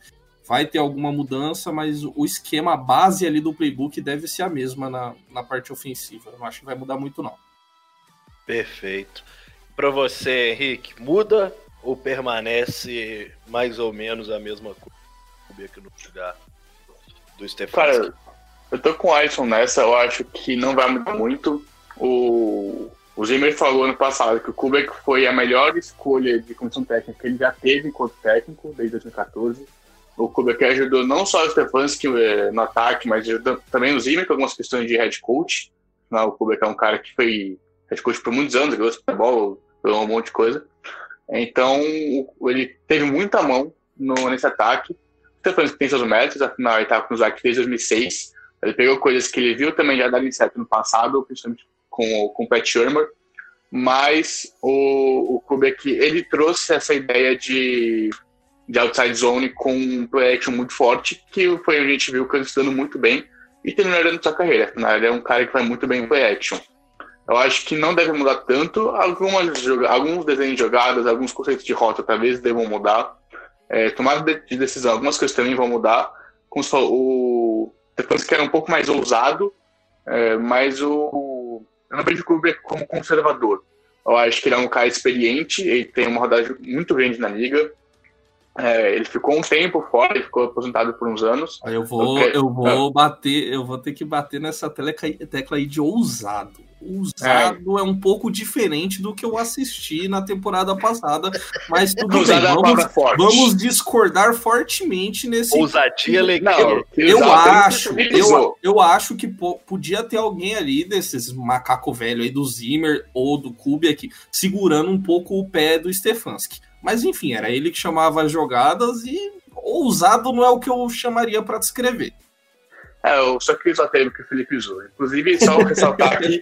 Vai ter alguma mudança, mas o esquema, a base ali do playbook deve ser a mesma na, na parte ofensiva. Eu não acho que vai mudar muito, não. Perfeito. Para você, Henrique, muda ou permanece mais ou menos a mesma coisa? O Kubiak no lugar do Stefanski. Cara, eu tô com o Alisson nessa, eu acho que não vai mudar muito. O, o Zimmer falou ano passado que o Kubrick foi a melhor escolha de comissão técnica que ele já teve enquanto técnico, desde 2014. O Kubrick ajudou não só o Stefanski eh, no ataque, mas também o Zimmer com algumas questões de head coach. O Kubrick é um cara que foi head coach por muitos anos, ganhou futebol, ganhou um monte de coisa. Então, ele teve muita mão no, nesse ataque. O Stefanski tem seus méritos, afinal, ele estava com o Zac desde 2006. Ele pegou coisas que ele viu também já darem certo no passado, principalmente com, com o Pat Shermer, mas o, o Kubrick, ele trouxe essa ideia de, de outside zone com um play action muito forte, que foi a gente viu cansando muito bem e terminando sua carreira. Ele é um cara que vai muito bem em play action. Eu acho que não deve mudar tanto. Algumas, alguns desenhos de jogadas, alguns conceitos de rota talvez devam mudar. É, tomada de decisão, algumas coisas também vão mudar. Como se falou, o que era um pouco mais ousado, é, mas o, eu não vejo o Kubrick como conservador. Eu acho que ele é um cara experiente, ele tem uma rodagem muito grande na liga. É, ele ficou um tempo fora, ele ficou aposentado por uns anos. Eu vou, eu, eu vou bater, eu vou ter que bater nessa tecla aí de ousado. Ousado é. é. um pouco diferente do que eu assisti na temporada passada, mas tudo bem. É vamos, vamos, discordar fortemente nesse. Ousadia legal. eu acho, eu, eu acho que podia ter alguém ali desses macaco velho aí do Zimmer ou do Kubiak segurando um pouco o pé do Stefanski. Mas enfim, era ele que chamava as jogadas e ousado não é o que eu chamaria para descrever. É, eu só quis bater que o Felipe usou. Inclusive, só [LAUGHS] ressaltar aqui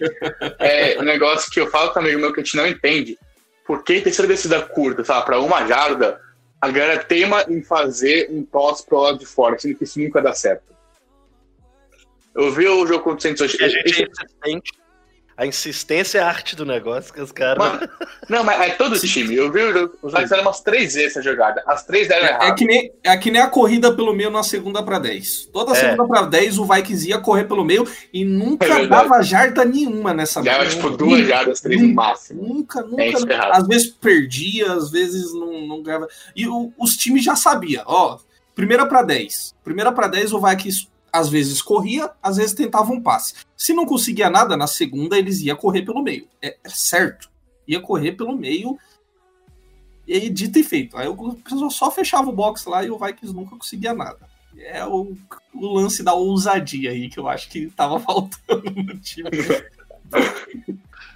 é, um negócio que eu falo com um amigo meu que a gente não entende. Por que terceira descida curta, sabe, para uma jarda, a galera teima em fazer um tosse pro lado de fora, sendo que isso nunca dá certo. Eu vi o jogo contra o Santos hoje. A gente é a insistência é a arte do negócio que os caras. Não, mas é todo [LAUGHS] time. Eu vi os Lions fizeram umas três vezes essa jogada. As três deram é, errado. É que, nem, é que nem a corrida pelo meio na segunda para 10. Toda é. segunda para 10 o Vikings ia correr pelo meio e nunca é dava jarda nenhuma nessa Dava tipo duas jardas, três no máximo. Nunca, nunca. É nunca às vezes perdia, às vezes não, não ganhava. E o, os times já sabiam, ó. Primeira para 10. Primeira para 10 o Vikings às vezes corria, às vezes tentava um passe. Se não conseguia nada, na segunda eles iam correr pelo meio. É, é certo. Ia correr pelo meio. E aí, dito e feito. Aí o pessoal só fechava o box lá e o Vikings nunca conseguia nada. É o, o lance da ousadia aí que eu acho que tava [LAUGHS] faltando no time. [LAUGHS]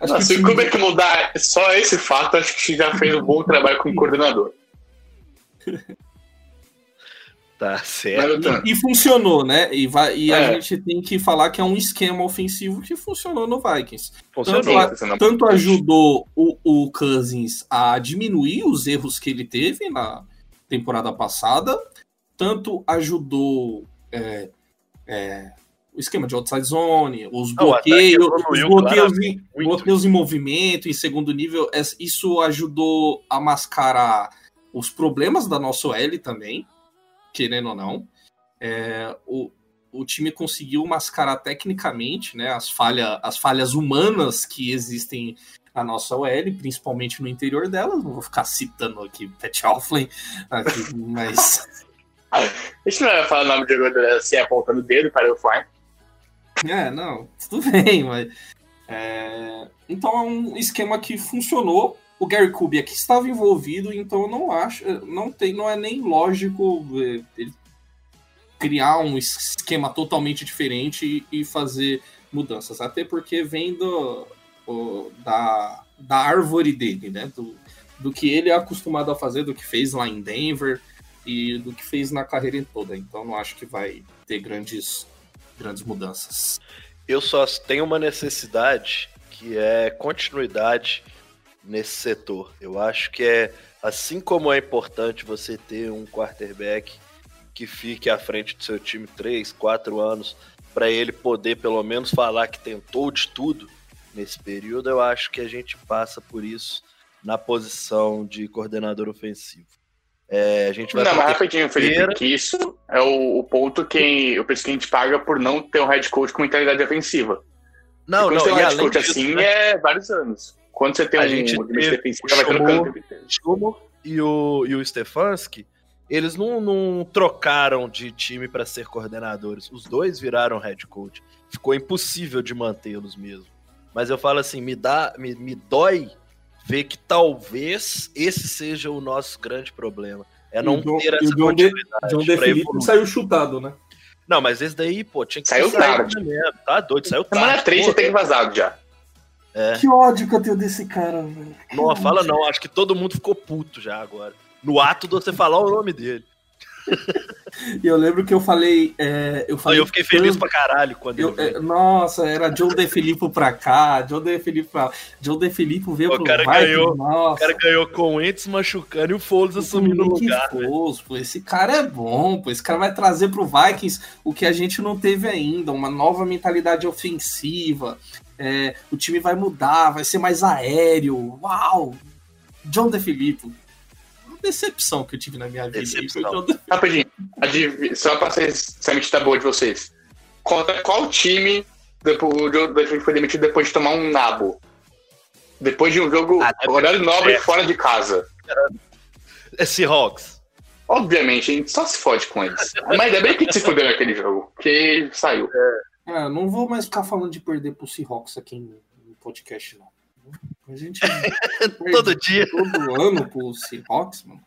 acho Nossa, time... como é que mudar só esse fato, acho que já fez um bom trabalho com o coordenador. [LAUGHS] Tá certo. E, e funcionou, né? E, vai, e é. a gente tem que falar que é um esquema ofensivo que funcionou no Vikings. Funcionou. Tanto, tanto ajudou o, o Cousins a diminuir os erros que ele teve na temporada passada, tanto ajudou é, é, o esquema de outside zone, os bloqueios, os bloqueios, em, bloqueios em movimento, em segundo nível, é, isso ajudou a mascarar os problemas da nossa OL também querendo ou não. É, o, o time conseguiu mascarar tecnicamente né, as, falha, as falhas humanas que existem na nossa OL, principalmente no interior dela. Não vou ficar citando aqui Pat Alflin, aqui, mas. [LAUGHS] A gente não vai falar o nome de jogador assim, apontando o dedo para o Fly. É, não, tudo [LAUGHS] bem, mas. É... Então é um esquema que funcionou o Gary Kubiak estava envolvido, então eu não acho, não tem, não é nem lógico é, ele criar um esquema totalmente diferente e fazer mudanças, até porque vem do, da, da árvore dele, né? Do, do que ele é acostumado a fazer, do que fez lá em Denver e do que fez na carreira toda. Então não acho que vai ter grandes, grandes mudanças. Eu só tenho uma necessidade que é continuidade nesse setor. Eu acho que é assim como é importante você ter um quarterback que fique à frente do seu time 3, 4 anos, para ele poder pelo menos falar que tentou de tudo. nesse período, eu acho que a gente passa por isso na posição de coordenador ofensivo. É, a gente vai Não, mas rapidinho, Felipe, que isso é o, o ponto que o preço que a gente paga por não ter um head coach com mentalidade ofensiva. Não, não, tem um e head coach disso, assim né, é vários anos. Quando você tem A um gente um teve defensivo, o vai trocando e o, e o Stefanski, eles não, não trocaram de time para ser coordenadores. Os dois viraram head coach. Ficou impossível de mantê-los mesmo. Mas eu falo assim, me dá, me, me dói ver que talvez esse seja o nosso grande problema. É não E o John- ter essa o John De- continuidade DeFilippo evoluir. saiu chutado, né? Não, mas esse daí, pô, tinha que Saiu tarde. mesmo. Tá doido, saiu Semana tarde. 3 pô. já tem vazado já. É. Que ódio que eu tenho desse cara, velho. Não, fala não, acho que todo mundo ficou puto já agora. No ato de você falar o nome dele. E eu lembro que eu falei. é, eu falei eu fiquei feliz tanto- pra caralho quando eu- é, nossa, era John DeFilippo pra cá, John DeFilippo pra John DeFilippo veio O pro cara Vikings, ganhou- O nossa. cara ganhou com o Entes machucando e o Foles assumindo o lugar. né? fosse, pô, esse cara é bom, pô. Esse cara vai trazer pro Vikings o que a gente não teve ainda, uma nova mentalidade ofensiva. É, o time vai mudar, vai ser mais aéreo. Uau! John DeFilippo. Uma decepção que eu tive na minha vida. Decepção. John Rapidinho, adiv- só pra ser se a mente tá boa de vocês. Conta qual time depois, o Joe Dutton foi demitido depois de tomar um nabo? Depois de um jogo Ah, horário nobre é. fora de casa. É Seahawks. Obviamente, a gente só se fode com eles. Mas ainda bem que a gente se fodeu naquele jogo, porque saiu. É, não vou mais ficar falando de perder pro Seahawks aqui no, podcast, não. A gente [LAUGHS] Todo dia. todo ano pro Seahawks, mano.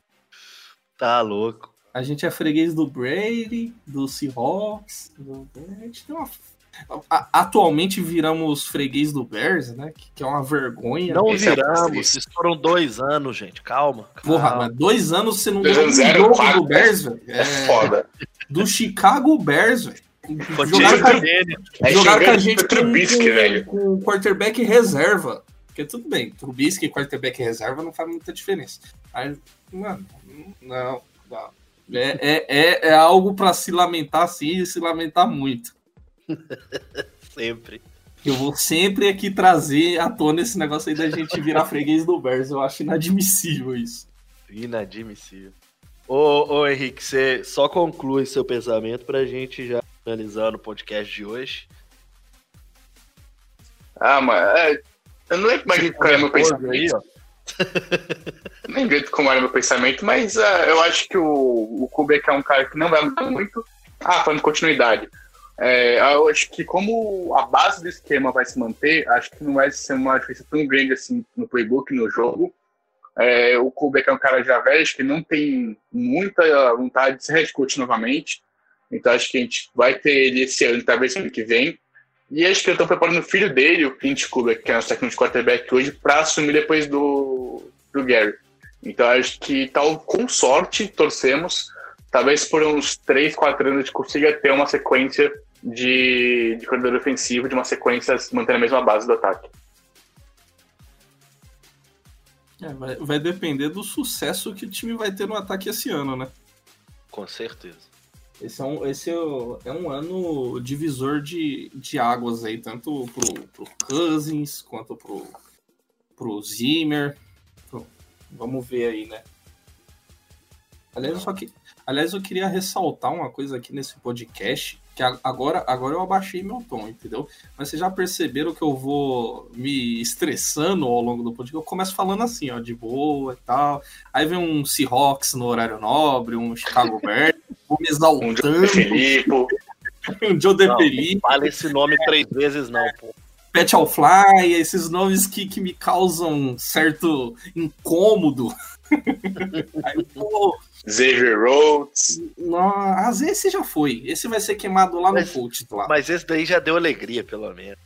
Tá louco. A gente é freguês do Brady, do Seahawks. Do... A gente tem uma... Atualmente viramos freguês do Bears, né? Que, que é uma vergonha. Não Esse é viramos. Isso foram dois anos, gente. Calma. Porra, calma. mas dois anos você não ganhou um jogo do Bears, velho. É, É, foda. do Chicago Bears, velho. Jogaram com a- Daniel. É Jogaram com a gente com, Trubisky, com, velho. com o quarterback reserva. Porque tudo bem, Trubisky e quarterback reserva não faz muita diferença. Aí, mano, não, não. É, é, é, é algo pra se lamentar sim e se lamentar muito. [LAUGHS] Sempre. Eu vou sempre aqui trazer à tona esse negócio aí da gente virar freguês do Bears. Eu acho inadmissível isso. Inadmissível. Ô, ô Henrique, você só conclui seu pensamento pra gente já finalizar no podcast de hoje. Ah, mano, é, eu não lembro mais de qual era meu Aí, pensamento. ó. [LAUGHS] Nem lembro como era meu pensamento, mas ah, eu acho que o, o Kubrick é um cara que não vai mudar muito. Ah, falando de continuidade. É, eu acho que como a base do esquema vai se manter, acho que não vai ser uma diferença tão grande assim no playbook, no jogo. É, o Kubrick é um cara já velho, acho que não tem muita vontade de ser head coach novamente. Então acho que a gente vai ter ele esse ano, talvez ano que vem. E acho que eu estou preparando o filho dele, o Clint Kubrick, que é nosso técnico de quarterback hoje, para assumir depois do, do Gary. Então acho que tal, com sorte, torcemos. Talvez por uns 3, 4 anos a gente consiga ter uma sequência de, de corredor ofensivo, de uma sequência mantendo a mesma base do ataque. É, vai, vai depender do sucesso que o time vai ter no ataque esse ano, né? Com certeza. Esse é um, esse é é um ano divisor de, de águas aí, tanto pro, pro Cousins quanto pro, pro Zimmer. Pro- vamos ver aí, né? Aliás, só que, aliás, eu queria ressaltar uma coisa aqui nesse podcast, que agora, agora eu abaixei meu tom, entendeu? Mas vocês já perceberam que eu vou me estressando ao longo do podcast? Eu começo falando assim, ó, de boa e tal. Aí vem um Seahawks no horário nobre, um Chicago Bears, [LAUGHS] vou me Um exaltando, Joe Felipe, um Joe [LAUGHS] Não, DeFelipe, fala esse nome três vezes, não, pô. Pat All Fly, esses nomes que, que me causam um certo incômodo. [LAUGHS] Aí, pô, Xavier Rhodes. não, às vezes esse já foi. Esse vai ser queimado lá no Mas- coach lá. Mas esse daí já deu alegria, pelo menos.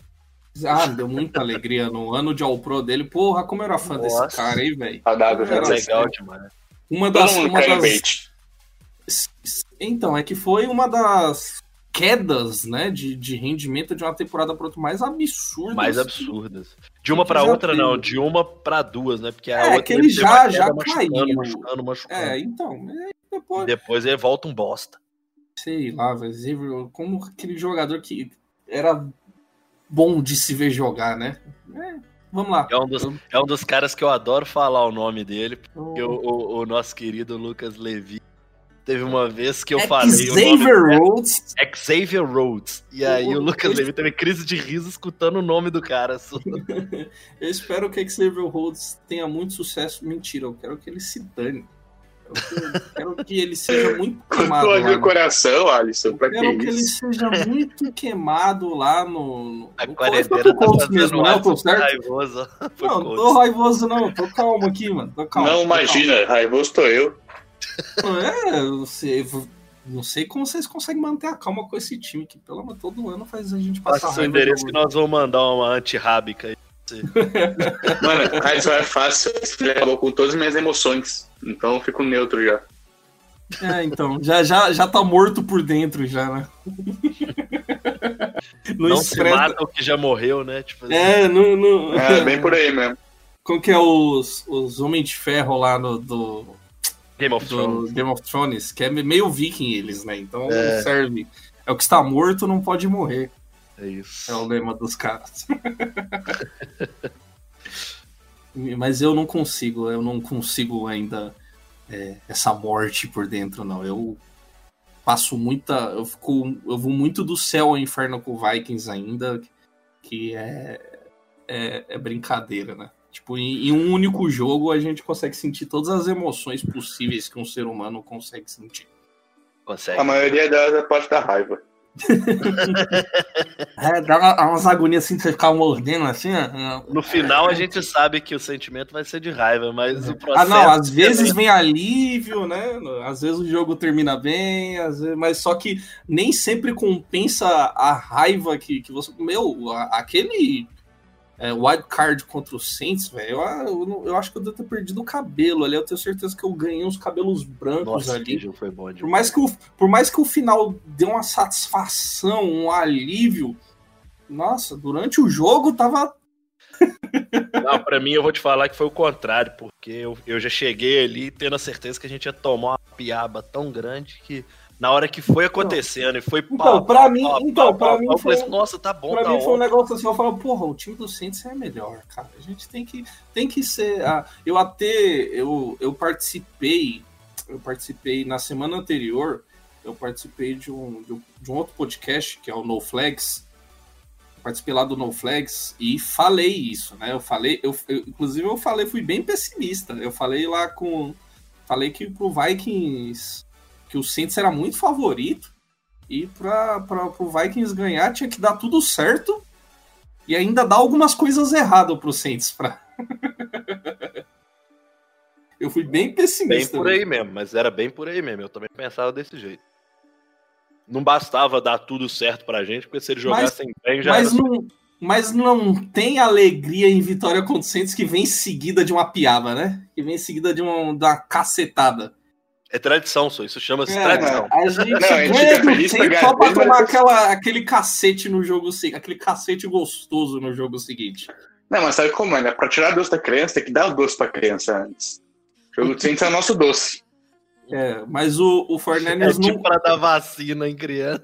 Ah, deu muita alegria no ano de All Pro dele. Porra, como eu era fã desse Nossa. cara aí, velho. Legal demais. Uma das, uma das. Então, é que foi uma das quedas, né, de, de rendimento de uma temporada para outra mais absurdas. Mais absurdas. De uma já outra, teve. não. De uma pra duas, né? Porque a É, outra que ele já- já machucando, caiu. machucando, machucando. É, então, depois, Depois ele volta um bosta. sei lá, velho, como aquele jogador que era bom de se ver jogar, né? É, vamos lá. É um, dos, é um dos caras que eu adoro falar o nome dele, porque O- o, o- o nosso querido Lucas Levi teve uma vez que eu falei. o nome Xavier. Rhodes. Xavier Rhodes. E aí O- o Lucas ele- Levi teve crise de riso escutando o nome do cara. [LAUGHS] Eu espero que Xavier Rhodes tenha muito sucesso. Mentira, eu quero que ele se dane. Eu quero, que ele seja muito queimado no- coração, Alisson, pra Eu que quero que ele isso? seja muito queimado lá no. no A quarentena tá fazendo mesmo, né? Tô certo? raivoso. [LAUGHS] Não, não tô raivoso, não. Tô calmo aqui, mano. Tô calmo. Não tô calmo. imagina, raivoso tô eu. É, eu sei, não sei como vocês conseguem manter a calma com esse time, que pelo amor todo ano faz a gente passar Passa o raiva. endereço que nós vamos mandar uma antirrábica aí. [LAUGHS] Mano, Alisson é fácil. Ele acabou com todas as minhas emoções. Então eu fico neutro já. É, então, já, já, já tá morto por dentro já, né? [LAUGHS] Não, Não se mata o que já morreu, né? Tipo assim. É, não, não... É bem por aí mesmo. Como que é os, os Homens de Ferro lá no, do, Game of do Thrones. Game of Thrones, que é meio viking eles, né? Então É. serve. É o que está morto não pode morrer. É isso. É o lema dos caras. [LAUGHS] Mas eu não consigo, eu não consigo ainda é, essa morte por dentro, não. Eu passo muita. Eu fico. Eu vou muito do céu ao inferno com o Vikings ainda, que é, é, é brincadeira, né? Tipo, em, em um único jogo a gente consegue sentir todas as emoções possíveis que um ser humano consegue sentir. Consegue. A maioria delas é parte da raiva. [LAUGHS] É, dá uma- umas agonias assim, você ficar mordendo assim, ó. No final a gente sabe que o sentimento vai ser de raiva, mas o Ah, processo. não, às vezes vem alívio, né? Às vezes o jogo termina bem, às vezes- mas só que nem sempre compensa a raiva que, que você. Meu, aquele é, wild card contra o Saints, velho, eu, eu, não- eu acho que eu devo ter perdido o cabelo ali. Eu tenho certeza que eu ganhei uns cabelos brancos Nossa, ali. que jogo foi bom Por mais, que o, por mais que o final dê uma satisfação, um alívio, nossa, durante o jogo tava. [LAUGHS] Não, pra mim eu vou te falar que foi o contrário, porque eu, eu já cheguei ali tendo a certeza que a gente ia tomar uma piaba tão grande que na hora que foi acontecendo e foi Então, pra mim, então, pra mim eu foi, falei, nossa, tá bom, pra tá mim foi um negócio assim, eu falo, porra, o time do Saints é melhor, cara. A gente tem que, tem que ser. eu até eu, eu participei, eu participei na semana anterior, eu participei de um, de um, de um outro podcast que é o No Flags. Eu participei lá do No Flags e falei isso, né? Eu falei, eu, eu- inclusive eu falei, fui bem pessimista. Eu falei lá com. Falei que pro Vikings. Que o Saints era muito favorito. E para o Vikings ganhar tinha que dar tudo certo e ainda dar algumas coisas erradas pro Saints. Pra... [LAUGHS] Eu fui bem Bem pessimista. por aí mesmo, mas era bem por aí mesmo. Eu também pensava desse jeito. Não bastava dar tudo certo pra gente, porque se eles Mas- jogassem bem já Mas era... não, mas não tem alegria em vitória contra o Saints que vem seguida de uma piaba, né? Que vem seguida de uma, de uma cacetada. É tradição, só. Isso chama-se É, tradição. a gente Não, a gente ganha fica do ganhar só pra tomar aquela, aquele cacete no jogo seguinte, aquele cacete gostoso no jogo seguinte. Não, mas sabe como, é? Pra tirar doce da criança, tem que dar o doce pra criança antes. O jogo de Saints é o nosso doce. É, mas o, o É 49ers não, tipo pra dar vacina em criança.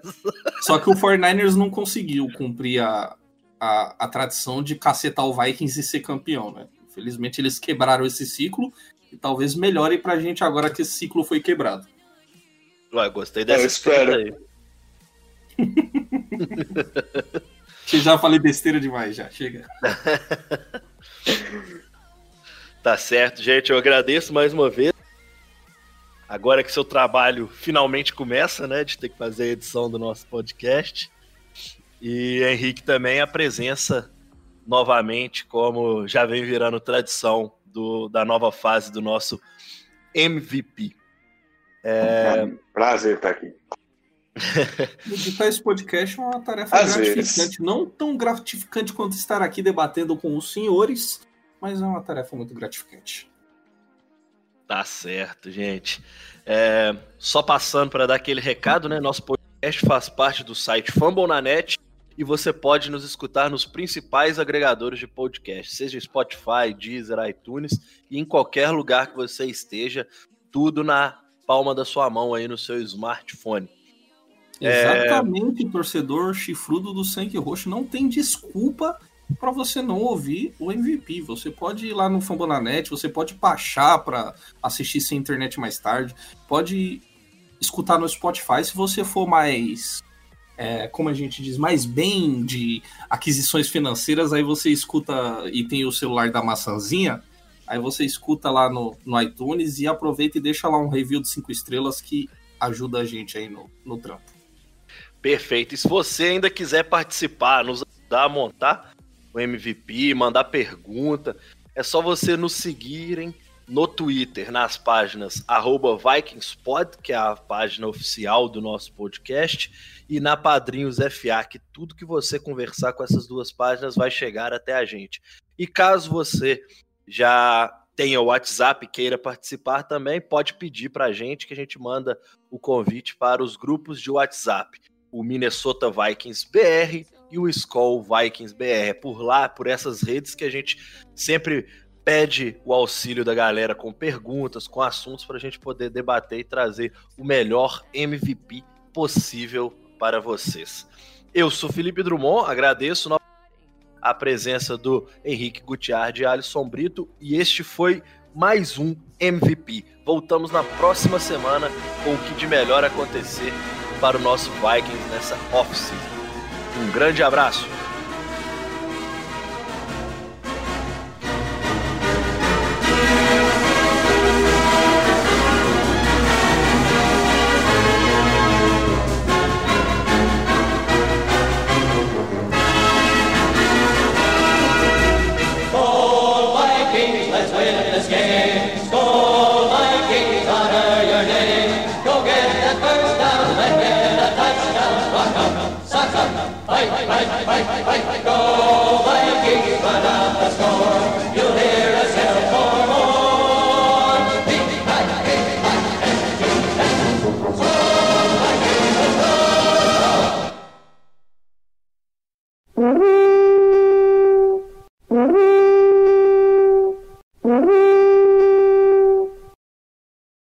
Só que o 49ers não conseguiu cumprir a, a, a tradição de cacetar o Vikings e ser campeão, né? Infelizmente eles quebraram esse ciclo e talvez melhore pra gente agora que esse ciclo foi quebrado. Ué, gostei dessa Eu espero. aí. [LAUGHS] Que já falei besteira demais, já. Chega. [LAUGHS] Tá certo, gente. Eu agradeço mais uma vez. Agora que seu trabalho finalmente começa, né? De ter que fazer a edição do nosso podcast. E Henrique também a presença novamente, como já vem virando tradição do, da nova fase do nosso MVP. É... Prazer estar aqui. Editar esse podcast é uma tarefa Às gratificante. vezes. Não tão gratificante quanto estar aqui debatendo com os senhores, mas é uma tarefa muito gratificante. Tá certo, gente. É, só passando para dar aquele recado, né? Nosso podcast faz parte do site Fambonanet e você pode nos escutar nos principais agregadores de podcast, seja Spotify, Deezer, iTunes e em qualquer lugar que você esteja, tudo na palma da sua mão aí no seu smartphone. É. Exatamente, torcedor chifrudo do sangue roxo. Não tem desculpa para você não ouvir o MVP. Você pode ir lá no Fambonanet, você pode baixar para assistir sem internet mais tarde, pode escutar no Spotify se você for mais é, como a gente diz, mais bem de aquisições financeiras, aí você escuta e tem o celular da maçãzinha, aí você escuta lá no, no iTunes e aproveita e deixa lá um review de cinco estrelas que ajuda a gente aí no, no trampo. Perfeito. E se você ainda quiser participar, nos ajudar a montar o MVP, mandar pergunta, é só você nos seguirem no Twitter, nas páginas VikingsPod, que é a página oficial do nosso podcast, e na Padrinhos FA, que tudo que você conversar com essas duas páginas vai chegar até a gente. E caso você já tenha o WhatsApp queira participar também, pode pedir para a gente que a gente manda o convite para os grupos de WhatsApp. O Minnesota Vikings BR e o Skull Vikings BR. É por lá, por essas redes que a gente sempre pede o auxílio da galera com perguntas, com assuntos para a gente poder debater e trazer o melhor MVP possível para vocês. Eu sou Felipe Drummond, agradeço a presença do Henrique Gutiardi e Alisson Brito e este foi mais um MVP. Voltamos na próxima semana com o que de melhor acontecer para o nosso Vikings nessa off-season. Um grande abraço!